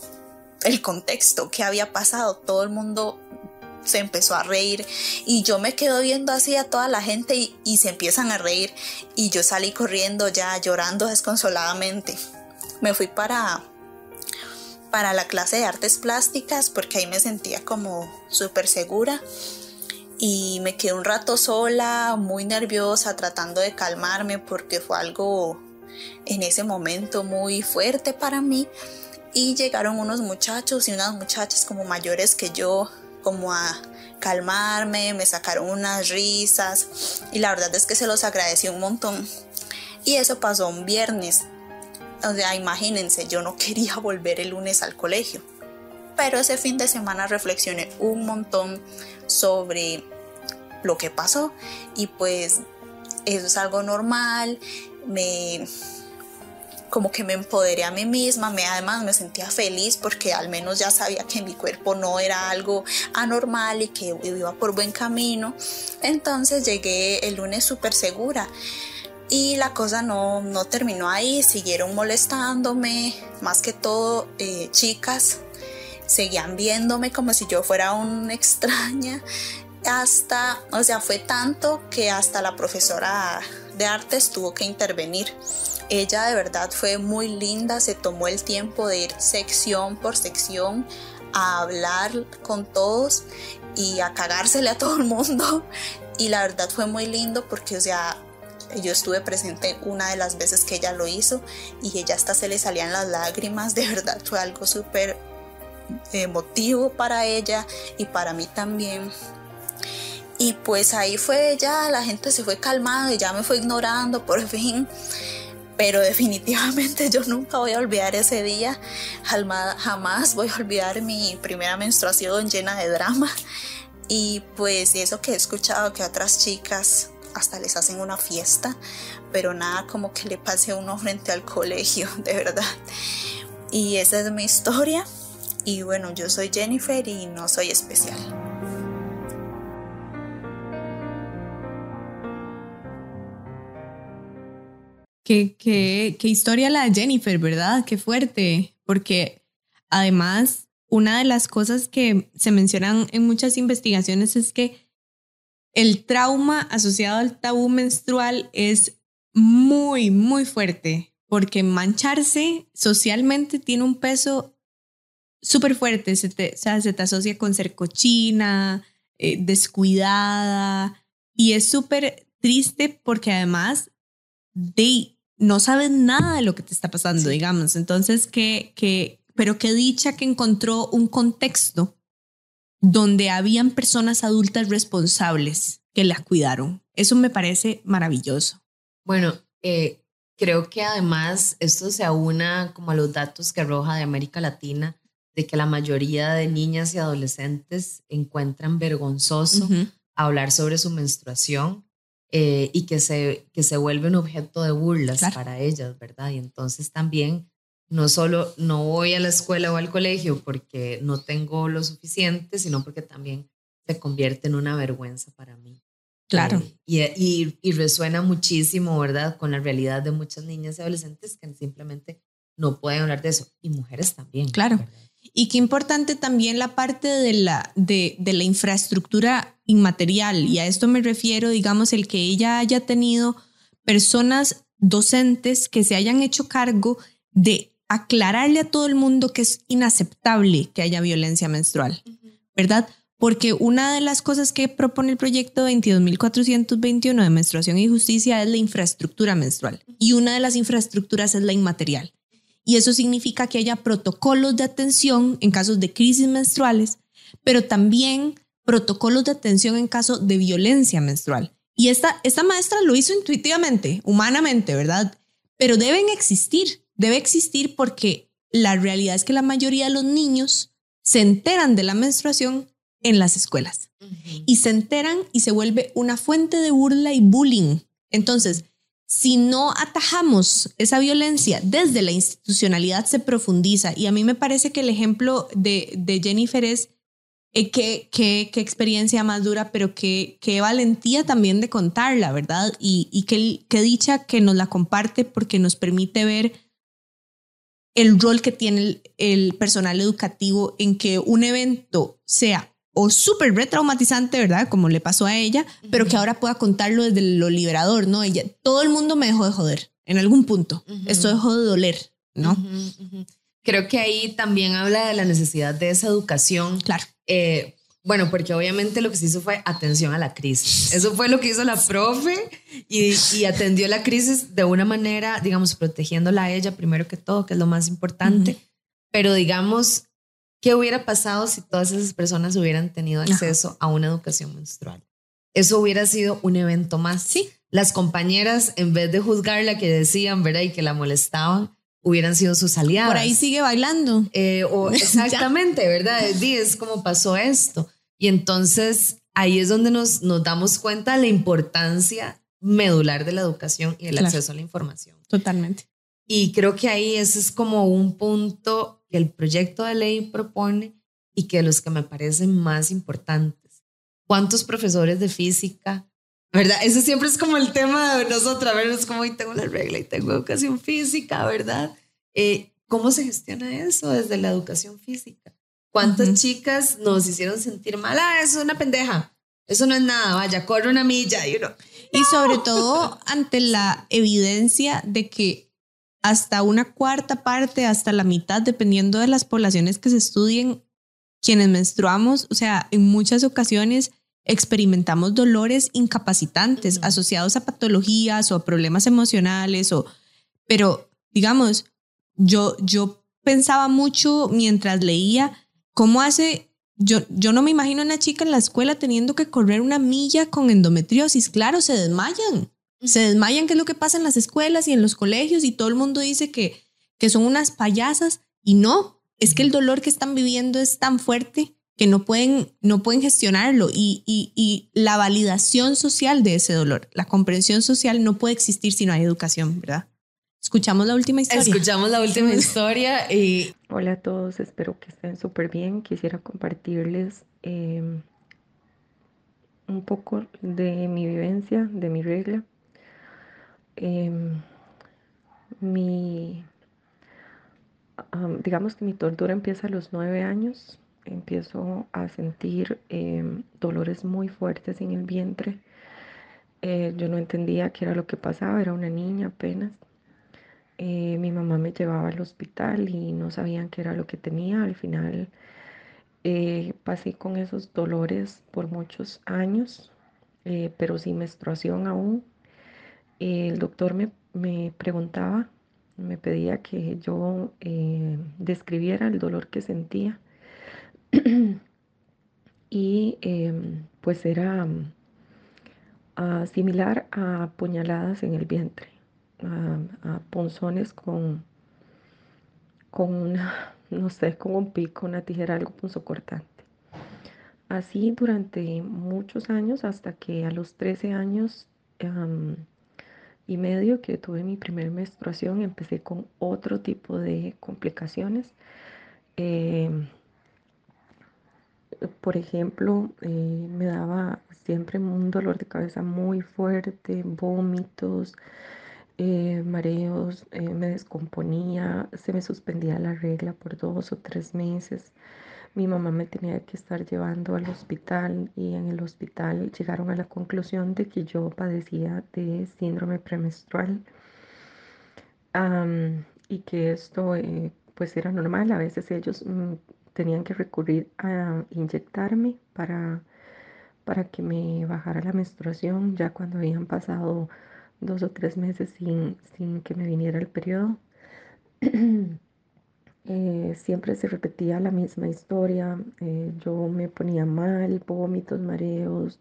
el contexto, que había pasado. Todo el mundo se empezó a reír y yo me quedo viendo así a toda la gente y, se empiezan a reír y yo salí corriendo ya llorando desconsoladamente. Me fui para para la clase de artes plásticas porque ahí me sentía como súper segura y me quedé un rato sola, muy nerviosa, tratando de calmarme porque fue algo en ese momento muy fuerte para mí y llegaron unos muchachos y unas muchachas como mayores que yo como a calmarme, me sacaron unas risas y la verdad es que se los agradecí un montón. Y eso pasó un viernes o sea, imagínense, yo no quería volver el lunes al colegio. Pero ese fin de semana reflexioné un montón sobre lo que pasó y pues eso es algo normal, me como que me empoderé a mí misma, me además me sentía feliz porque al menos ya sabía que mi cuerpo no era algo anormal y que iba por buen camino. Entonces llegué el lunes súper segura. Y la cosa no, no terminó ahí, siguieron molestándome, más que todo eh, chicas, seguían viéndome como si yo fuera una extraña, hasta, o sea, fue tanto que hasta la profesora de artes tuvo que intervenir. Ella de verdad fue muy linda, se tomó el tiempo de ir sección por sección a hablar con todos y a cagársele a todo el mundo. Y la verdad fue muy lindo porque, o sea, yo estuve presente una de las veces que ella lo hizo y ella hasta se le salían las lágrimas, de verdad fue algo súper emotivo para ella y para mí también. Y pues ahí fue ya, la gente se fue calmando y ya me fue ignorando por fin. Pero definitivamente yo nunca voy a olvidar ese día, jamás voy a olvidar mi primera menstruación llena de drama. Y pues eso que he escuchado que otras chicas hasta les hacen una fiesta, pero nada como que le pase a uno frente al colegio, de verdad. Y esa es mi historia. Y bueno, yo soy Jennifer y no soy especial. Qué, qué, historia la de Jennifer, ¿verdad? Qué fuerte. Porque además, una de las cosas que se mencionan en muchas investigaciones es que el trauma asociado al tabú menstrual es muy, muy fuerte, porque mancharse socialmente tiene un peso súper fuerte, se te, o sea, se te asocia con ser cochina, eh, descuidada, y es súper triste porque además de, no sabes nada de lo que te está pasando, digamos. Entonces, que, que, pero qué dicha que encontró un contexto donde habían personas adultas responsables que las cuidaron. Eso me parece maravilloso. Bueno, eh, creo que además esto se aúna como a los datos que arroja de América Latina de que la mayoría de niñas y adolescentes encuentran vergonzoso hablar sobre su menstruación eh, y que se, que se vuelve un objeto de burlas para ellas, ¿verdad? Y entonces también no solo no voy a la escuela o al colegio porque no tengo lo suficiente, sino porque también se convierte en una vergüenza para mí. Claro. Eh, y, y, resuena muchísimo, ¿verdad? Con la realidad de muchas niñas y adolescentes que simplemente no pueden hablar de eso. Y mujeres también. Claro. Y qué importante también la parte de la, de, de la infraestructura inmaterial. Y a esto me refiero, digamos, el que ella haya tenido personas docentes que se hayan hecho cargo de aclararle a todo el mundo que es inaceptable que haya violencia menstrual, ¿verdad? Porque una de las cosas que propone el proyecto 22.421 de menstruación y justicia es la infraestructura menstrual y una de las infraestructuras es la inmaterial. Y eso significa que haya protocolos de atención en casos de crisis menstruales, pero también protocolos de atención en caso de violencia menstrual. Y esta, esta maestra lo hizo intuitivamente, humanamente, ¿verdad? Pero deben existir, debe existir porque la realidad es que la mayoría de los niños se enteran de la menstruación en las escuelas y se enteran y se vuelve una fuente de burla y bullying. Entonces, si no atajamos esa violencia desde la institucionalidad, se profundiza. Y a mí me parece que el ejemplo de, de Jennifer es eh, qué, experiencia más dura, pero qué, valentía también de contarla, ¿verdad? Y, y qué, dicha que nos la comparte porque nos permite ver el rol que tiene el personal educativo en que un evento sea o súper retraumatizante, ¿verdad? Como le pasó a ella, pero que ahora pueda contarlo desde lo liberador, ¿no? Ella, todo el mundo me dejó de joder en algún punto. Esto dejó de doler, ¿no? Creo que ahí también habla de la necesidad de esa educación. Claro. Eh, bueno, porque obviamente lo que se hizo fue atención a la crisis. Eso fue lo que hizo la profe y, y atendió la crisis de una manera, digamos, protegiéndola a ella primero que todo, que es lo más importante. Pero digamos, ¿qué hubiera pasado si todas esas personas hubieran tenido acceso a una educación menstrual? Eso hubiera sido un evento más. Sí. Las compañeras, en vez de juzgarla que decían, ¿verdad? Y que la molestaban, hubieran sido sus aliadas. Por ahí sigue bailando. Eh, o exactamente, ¿verdad? Es como pasó esto. Y entonces ahí es donde nos, nos damos cuenta de la importancia medular de la educación y el Claro. acceso a la información. Totalmente. Y creo que ahí ese es como un punto que el proyecto de ley propone y que los que me parecen más importantes. ¿Cuántos profesores de física? ¿Verdad? Ese siempre es como el tema de nosotras, ¿verdad? Es como, hoy tengo la regla y tengo educación física, ¿verdad? Eh, ¿Cómo se gestiona eso desde la educación física? ¿Cuántas Ujú. chicas nos hicieron sentir mal? Ah, eso es una pendeja. Eso no es nada, vaya, corre una milla y uno, Y sobre todo ante la evidencia de que hasta una cuarta parte, hasta la mitad, dependiendo de las poblaciones que se estudien, quienes menstruamos, o sea, en muchas ocasiones experimentamos dolores incapacitantes asociados a patologías o a problemas emocionales o pero digamos yo yo pensaba mucho mientras leía cómo hace yo yo no me imagino a una chica en la escuela teniendo que correr una milla con endometriosis claro se desmayan se desmayan que es lo que pasa en las escuelas y en los colegios y todo el mundo dice que que son unas payasas y no es que el dolor que están viviendo es tan fuerte que no pueden, no pueden gestionarlo y, y, y la validación social de ese dolor, la comprensión social no puede existir si no hay educación, ¿verdad? Escuchamos la última historia. escuchamos la última historia y Hola a todos, espero que estén súper bien. Quisiera compartirles eh, un poco de mi vivencia, de mi regla. Eh, mi, am, digamos que mi tortura empieza a los nueve años. Empiezo a sentir eh, dolores muy fuertes en el vientre. Eh, yo no entendía qué era lo que pasaba, era una niña apenas. Eh, mi mamá me llevaba al hospital y no sabían qué era lo que tenía. Al final eh, pasé con esos dolores por muchos años, pero sin menstruación aún. El doctor me, me preguntaba, me pedía que yo eh, describiera el dolor que sentía. y em, pues era mm, ah, similar a puñaladas en el vientre a, a punzones con, con una, no sé, con un pico, una tijera, algo punzocortante. Así durante muchos años, hasta que a los 13 años am, y medio que tuve mi primer menstruación, empecé con otro tipo de complicaciones. Em, por ejemplo, eh, me daba siempre un dolor de cabeza muy fuerte, vómitos, eh, mareos, eh, me descomponía, se me suspendía la regla por dos o tres meses. Mi mamá me tenía que estar llevando al hospital y en el hospital llegaron a la conclusión de que yo padecía de síndrome premenstrual y que esto eh, pues era normal. A veces ellos mm, tenían que recurrir a inyectarme para, para que me bajara la menstruación ya cuando habían pasado dos o tres meses sin, sin que me viniera el periodo. Eh, siempre se repetía la misma historia. eh, yo me ponía mal, vómitos, mareos,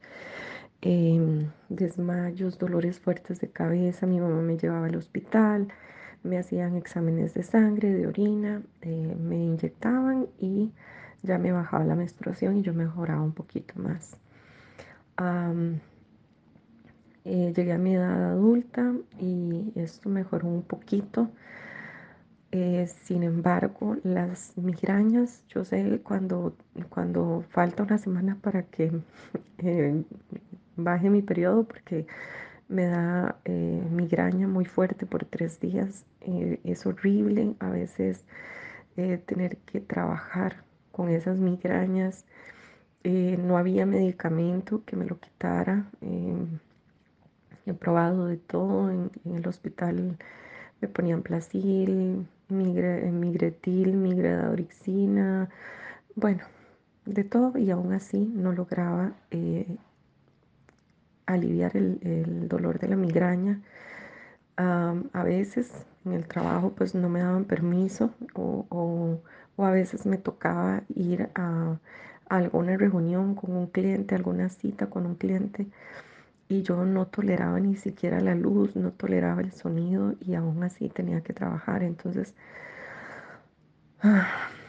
em, desmayos, dolores fuertes de cabeza. Mi mamá me llevaba al hospital, me hacían exámenes de sangre, de orina, eh, me inyectaban y ya me bajaba la menstruación y yo mejoraba un poquito más. Llegué a mi edad adulta y esto mejoró un poquito. Eh, sin embargo, las migrañas, yo sé cuando, cuando falta una semana para que eh, baje mi periodo, porque me da migraña muy fuerte por tres días. es horrible a veces tener que trabajar con esas migrañas. no había medicamento que me lo quitara. He probado de todo. En, el hospital me ponían placil, migre, migretil, migredadorixina, bueno, de todo y aún así no lograba eh, aliviar el, dolor de la migraña. a veces en el trabajo pues no me daban permiso o, a veces me tocaba ir a alguna reunión con un cliente, alguna cita con un cliente y yo no toleraba ni siquiera la luz, no toleraba el sonido y aún así tenía que trabajar. Entonces,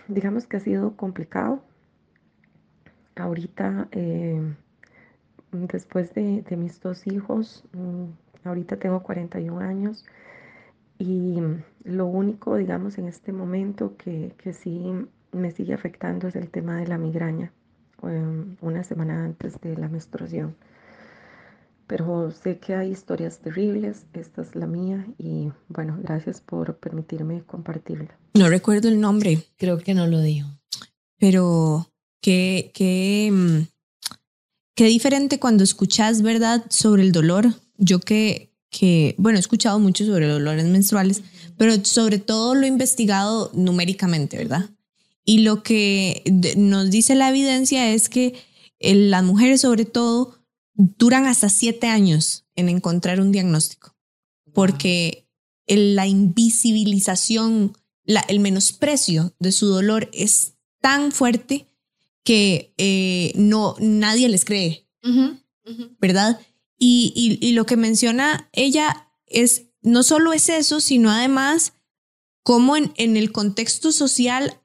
digamos que ha sido complicado. Ahorita, eh, después de, mis dos hijos, mm, ahorita tengo 41 años y lo único, digamos, en este momento que, que sí me sigue afectando es el tema de la migraña, em, una semana antes de la menstruación pero sé que hay historias terribles, esta es la mía y bueno, gracias por permitirme compartirla. No recuerdo el nombre. Creo que no lo dijo. Pero qué, qué, mm, qué diferente cuando escuchas, ¿verdad?, sobre el dolor. Yo que, que, bueno, he escuchado mucho sobre dolores menstruales, pero sobre todo lo he investigado numéricamente, ¿verdad? Y lo que nos dice la evidencia es que eh, las mujeres sobre todo duran hasta siete años en encontrar un diagnóstico, porque la invisibilización, el menosprecio de su dolor es tan fuerte que eh, no nadie les cree, ¿verdad? Y, lo que menciona ella es no solo es eso, sino además cómo en, en el contexto social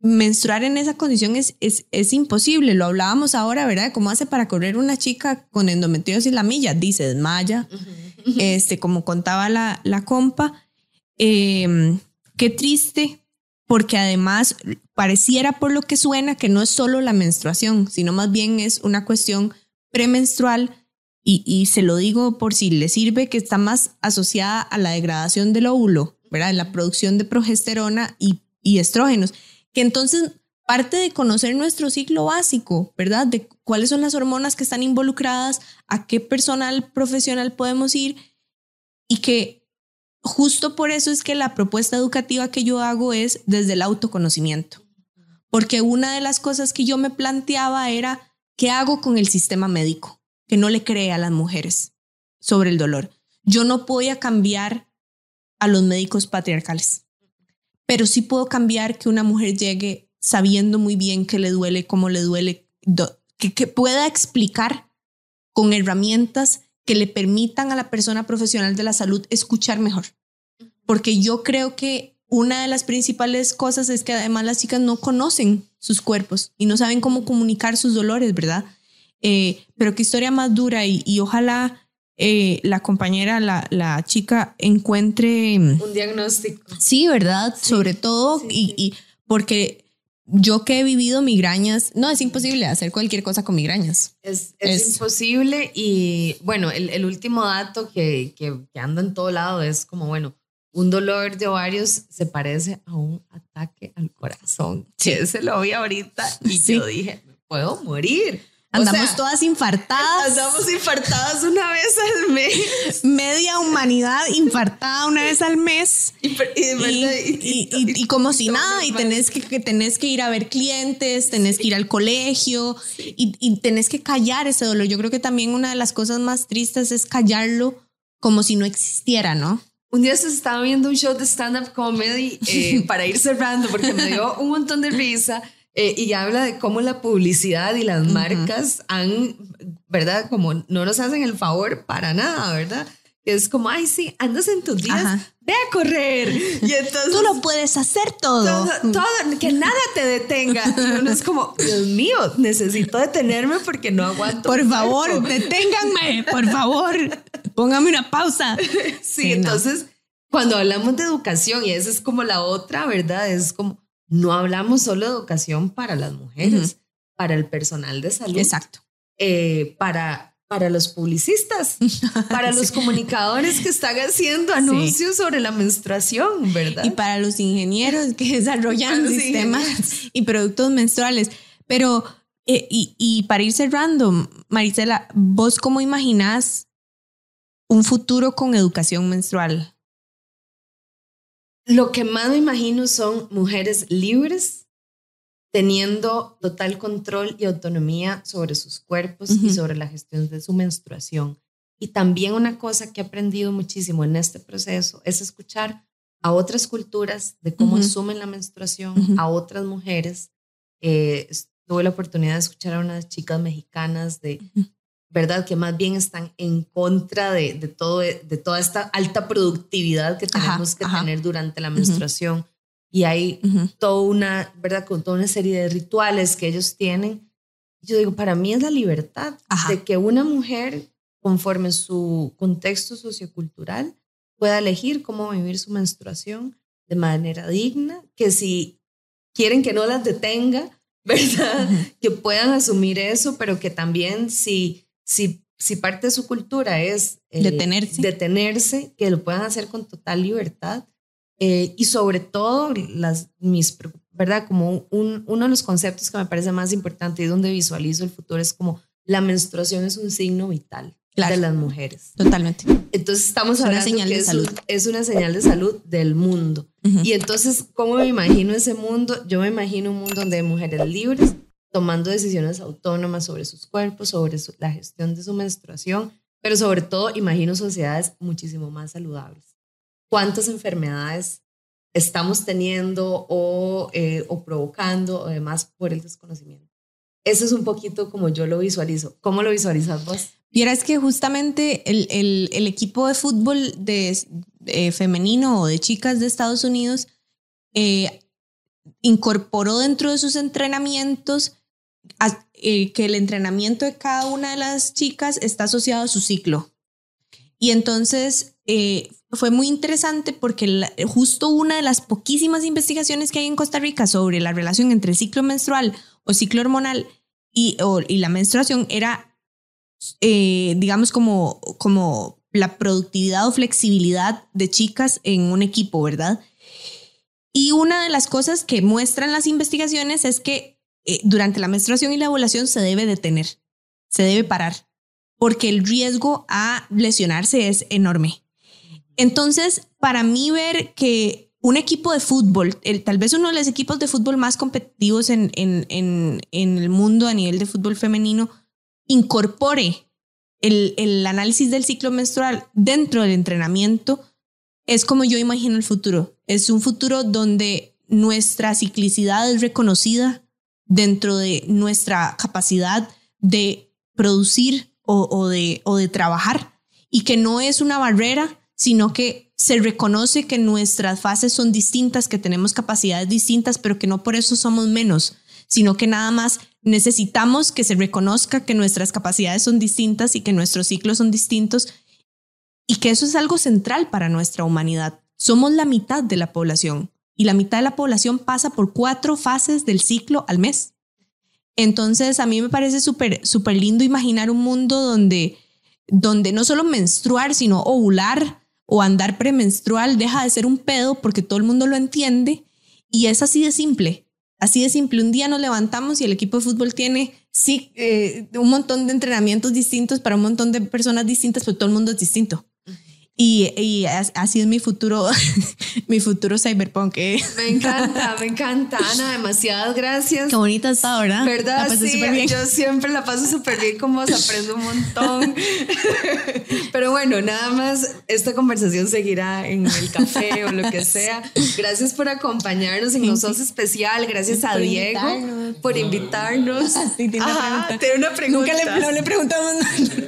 menstruar en esa condición es, es, es, imposible. Lo hablábamos ahora, ¿verdad? ¿Cómo hace para correr una chica con endometriosis la milla? Dice, desmaya. Este, como contaba la, la compa. Em, qué triste, porque además pareciera por lo que suena que no es solo la menstruación, sino más bien es una cuestión premenstrual. Y, y se lo digo por si le sirve, que está más asociada a la degradación del óvulo, ¿verdad? La producción de progesterona y, y estrógenos que entonces parte de conocer nuestro ciclo básico, ¿verdad? De cuáles son las hormonas que están involucradas, a qué personal profesional podemos ir y que justo por eso es que la propuesta educativa que yo hago es desde el autoconocimiento. Porque una de las cosas que yo me planteaba era, ¿qué hago con el sistema médico? Que no le cree a las mujeres sobre el dolor. Yo no podía cambiar a los médicos patriarcales pero sí puedo cambiar que una mujer llegue sabiendo muy bien que le duele, cómo le duele, que, pueda explicar con herramientas que le permitan a la persona profesional de la salud escuchar mejor. Porque yo creo que una de las principales cosas es que además las chicas no conocen sus cuerpos y no saben cómo comunicar sus dolores, ¿verdad? Eh, pero qué historia más dura y ojalá eh, la compañera, la, la, chica encuentre... Mm, un diagnóstico. Sí, ¿verdad? Sobre todo, y, y, porque yo que he vivido migrañas, no, es imposible hacer cualquier cosa con migrañas. Es, es, imposible y bueno, el, el último dato que, que, anda en todo lado es como, bueno, un dolor de ovarios se parece a un ataque al corazón. Sí. se lo vi ahorita y yo dije, puedo morir. Andamos todas infartadas. Andamos infartadas una vez al mes. Media humanidad infartada una vez al mes. Y, y, como si nada, y tenés que, que, tenés que ir a ver clientes, tenés que ir al colegio y, tenés que callar ese dolor. Yo creo que también una de las cosas más tristes es callarlo como si no existiera, ¿no? Un día se estaba viendo un show de stand-up comedy eh, para ir cerrando porque me dio un montón de risa eh, y habla de cómo la publicidad y las marcas han, ¿verdad? Como no nos hacen el favor para nada, ¿verdad? Es como, ay, sí, andas en tus días, ve a correr. Y entonces, Tú lo puedes hacer todo. todo, que nada te detenga. Y uno es como, Dios mío, necesito detenerme porque no aguanto. Por favor, cuerpo". deténganme, por favor. Póngame una pausa. Sí, Sí, no. entonces, cuando hablamos de educación, y esa es como la otra, ¿verdad? Es como, no hablamos solo de educación para las mujeres, para el personal de salud, Exacto. eh, para, para los publicistas, para los comunicadores que están haciendo anuncios sobre la menstruación, ¿verdad? Y para los ingenieros que desarrollan sistemas ingenieros. y productos menstruales. Pero, eh, y, y para ir cerrando, Marisela, ¿vos cómo imaginás un futuro con educación menstrual? Lo que más me imagino son mujeres libres teniendo total control y autonomía sobre sus cuerpos y sobre la gestión de su menstruación. Y también una cosa que he aprendido muchísimo en este proceso es escuchar a otras culturas de cómo asumen la menstruación, a otras mujeres. Eh, tuve la oportunidad de escuchar a unas chicas mexicanas de. ¿Verdad? Que más bien están en contra de, de, todo, de toda esta alta productividad que Ajá, tenemos que ajá. tener durante la menstruación. Y hay toda una, ¿verdad? Con toda una serie de rituales que ellos tienen. Yo digo, para mí es la libertad Ajá. de que una mujer, conforme su contexto sociocultural, pueda elegir cómo vivir su menstruación de manera digna, que si quieren que no las detenga, ¿verdad? Que puedan asumir eso, pero que también si, si, si parte de su cultura es eh, Detenerse. detenerse, que lo puedan hacer con total libertad. Eh, y sobre todo, las, mis, ¿verdad? Como un, uno de los conceptos que me parece más importante y donde visualizo el futuro es como la menstruación es un signo vital Claro. de las mujeres. Totalmente. Entonces estamos Es una hablando señal que de es, salud. un- es una señal de salud del mundo. Ujú. Y entonces, ¿cómo me imagino ese mundo? Yo me imagino un mundo donde hay mujeres libres tomando decisiones autónomas sobre sus cuerpos, sobre su- la gestión de su menstruación, pero sobre todo imagino sociedades muchísimo más saludables. ¿Cuántas enfermedades estamos teniendo o, eh, o provocando, además, por el desconocimiento? Eso es un poquito como yo lo visualizo. ¿Cómo lo visualizas vos? Vieras que justamente el, el- el equipo de fútbol de, eh, femenino o de chicas de Estados Unidos eh, incorporó dentro de sus entrenamientos eh, que el entrenamiento de cada una de las chicas está asociado a su ciclo. Y entonces eh, fue muy interesante porque la- justo una de las poquísimas investigaciones que hay en Costa Rica sobre la relación entre ciclo menstrual o ciclo hormonal y, o- y la menstruación era eh, digamos, como, como la productividad o flexibilidad de chicas en un equipo, ¿verdad? Y una de las cosas que muestran las investigaciones es que eh, durante la menstruación y la ovulación se debe detener, se debe parar, porque el riesgo a lesionarse es enorme. Entonces, para mí ver que un equipo de fútbol, el, tal vez uno de los equipos de fútbol más competitivos en, en, en, en el mundo a nivel de fútbol femenino, incorpore el, el análisis del ciclo menstrual dentro del entrenamiento, es como yo imagino el futuro. Es un futuro donde nuestra ciclicidad es reconocida dentro de nuestra capacidad de producir o, de trabajar y que no es una barrera, sino que se reconoce que nuestras fases son distintas, que tenemos capacidades distintas, pero que no por eso somos menos, sino que nada más necesitamos que se reconozca que nuestras capacidades son distintas y que nuestros ciclos son distintos y que eso es algo central para nuestra humanidad. Somos la mitad de la población y la mitad de la población pasa por cuatro fases del ciclo al mes. Entonces, a mí me parece súper súper lindo imaginar un mundo donde, donde no solo menstruar, sino ovular o andar premenstrual deja de ser un pedo porque todo el mundo lo entiende y es así de simple. Así de simple, un día nos levantamos y el equipo de fútbol tiene sí, eh, un montón de entrenamientos distintos para un montón de personas distintas, pero todo el mundo es distinto. Y, y así es mi futuro, mi futuro cyberpunk. ¿eh? Me encanta, me encanta. Ana, demasiadas gracias. Qué bonita está, ¿verdad? ¿Verdad? Sí, yo siempre la paso súper bien con vos, aprendo un montón. Pero bueno, nada más, esta conversación seguirá en el café o lo que sea. Gracias por acompañarnos en nosotros especial. Gracias a Diego por invitarnos. Sí, tiene, una pregunta. tiene una pregunta. Nunca le, no le preguntamos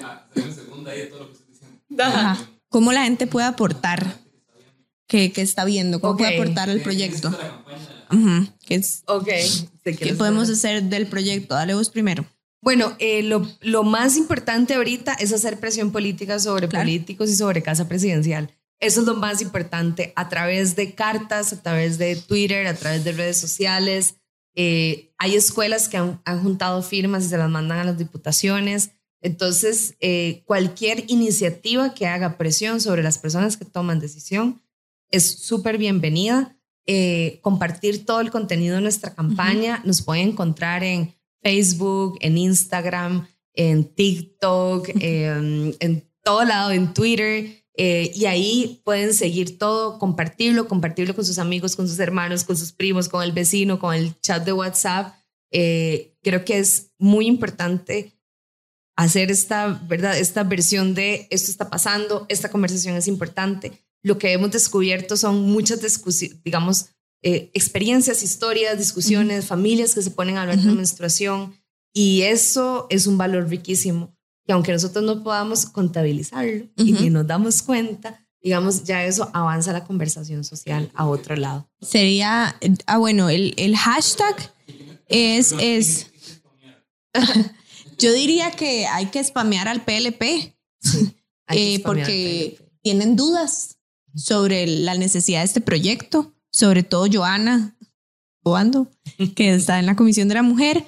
nada. segunda ahí todo lo que estoy diciendo. Ajá cómo la gente puede aportar, que, está viendo, cómo puede aportar al proyecto. ¿Qué, es, ¿Qué podemos hacer del proyecto? Dale vos primero. Bueno, eh, lo, más importante ahorita es hacer presión política sobre políticos y sobre casa presidencial. Eso es lo más importante a través de cartas, a través de Twitter, a través de redes sociales. Eh, hay escuelas que han, han, juntado firmas y se las mandan a las diputaciones. Entonces, eh, cualquier iniciativa que haga presión sobre las personas que toman decisión es súper bienvenida. Eh, compartir todo el contenido de nuestra campaña nos pueden encontrar en Facebook, en Instagram, en TikTok, en todo lado, en Twitter. Eh, y ahí pueden seguir todo, compartirlo, compartirlo con sus amigos, con sus hermanos, con sus primos, con el vecino, con el chat de WhatsApp. creo que es muy importante hacer esta, ¿verdad? esta versión de esto está pasando, esta conversación es importante. Lo que hemos descubierto son muchas discusiones, digamos, eh, experiencias, historias, discusiones, familias que se ponen a hablar de la menstruación y eso es un valor riquísimo que aunque nosotros no podamos contabilizarlo y ni nos damos cuenta, digamos, ya eso avanza la conversación social a otro lado. Sería, ah, bueno, el, el hashtag es, es, Yo diría que hay que spamear al PLP, eh, porque tienen dudas sobre la necesidad de este proyecto, sobre todo Joana Boando, que está en la Comisión de la Mujer.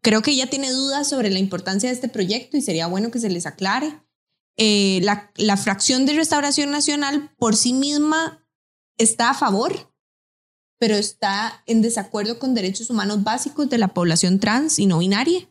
Creo que ella tiene dudas sobre la importancia de este proyecto y sería bueno que se les aclare. Eh, la, la fracción de Restauración Nacional por sí misma está a favor, pero está en desacuerdo con derechos humanos básicos de la población trans y no binaria.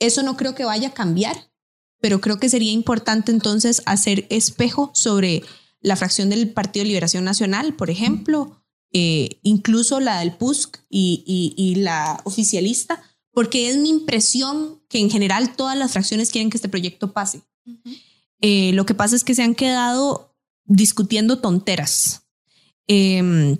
Eso no creo que vaya a cambiar, pero creo que sería importante entonces hacer espejo sobre la fracción del Partido de Liberación Nacional, por ejemplo, eh, incluso la del PUSC y, la oficialista, porque es mi impresión que en general todas las fracciones quieren que este proyecto pase. Eh, lo que pasa es que se han quedado discutiendo tonteras. Em,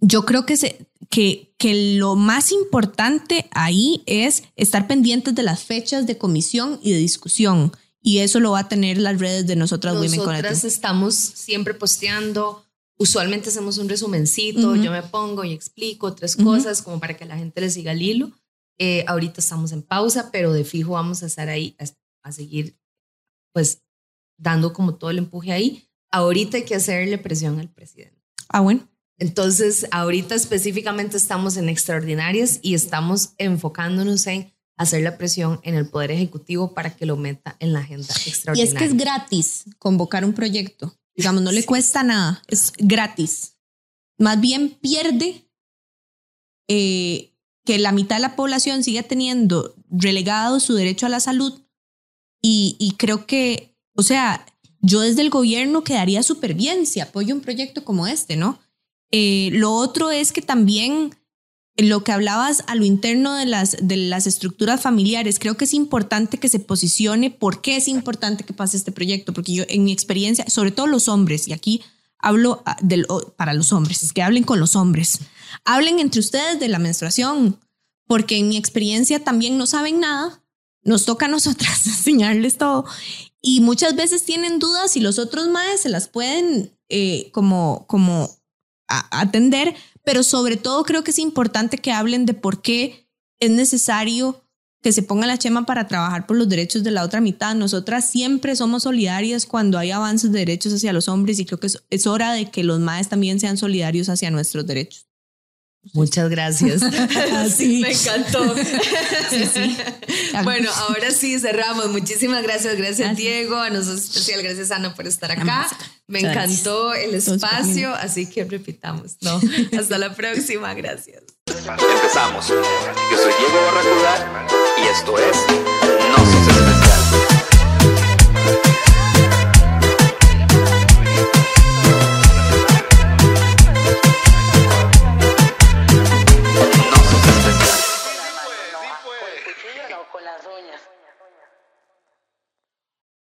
yo creo que, se, que, que lo más importante ahí es estar pendientes de las fechas de comisión y de discusión. Y eso lo va a tener las redes de nosotras, Women Nosotras estamos siempre posteando. Usualmente hacemos un resumencito, yo me pongo y explico tres cosas como para que la gente le siga el hilo. Eh, ahorita estamos en pausa, pero de fijo vamos a estar ahí a, a seguir, pues, dando como todo el empuje ahí. Ahorita hay que hacerle presión al presidente. Ah, bueno. Entonces, ahorita específicamente estamos en extraordinarias y estamos enfocándonos en hacer la presión en el Poder Ejecutivo para que lo meta en la agenda extraordinaria. Y es que es gratis convocar un proyecto. Digamos, no le cuesta nada, es gratis. Más bien pierde eh, que la mitad de la población siga teniendo relegado su derecho a la salud y, y creo que, o sea, yo desde el gobierno quedaría súper bien si apoyo un proyecto como este, ¿no? Eh, lo otro es que también lo que hablabas a lo interno de las, de las estructuras familiares, creo que es importante que se posicione por qué es importante que pase este proyecto, porque yo en mi experiencia, sobre todo los hombres, y aquí hablo ah, del, para los hombres, que hablen con los hombres, hablen entre ustedes de la menstruación, porque en mi experiencia también no saben nada, nos toca a nosotras enseñarles todo, y muchas veces tienen dudas y los otros más se las pueden eh, como, como atender, pero sobre todo creo que es importante que hablen de por qué es necesario que se ponga la chema para trabajar por los derechos de la otra mitad. Nosotras siempre somos solidarias cuando hay avances de derechos hacia los hombres y creo que es, hora de que los maes también sean solidarios hacia nuestros derechos. Muchas gracias. sí. Me encantó. Bueno, ahora sí cerramos. Muchísimas gracias. Gracias, Diego. A nosotros especial. Gracias, Ana, por estar acá. Me encantó el espacio, así que repitamos. No, hasta la próxima. Gracias. Empezamos. Yo soy Diego Barracuda y esto es No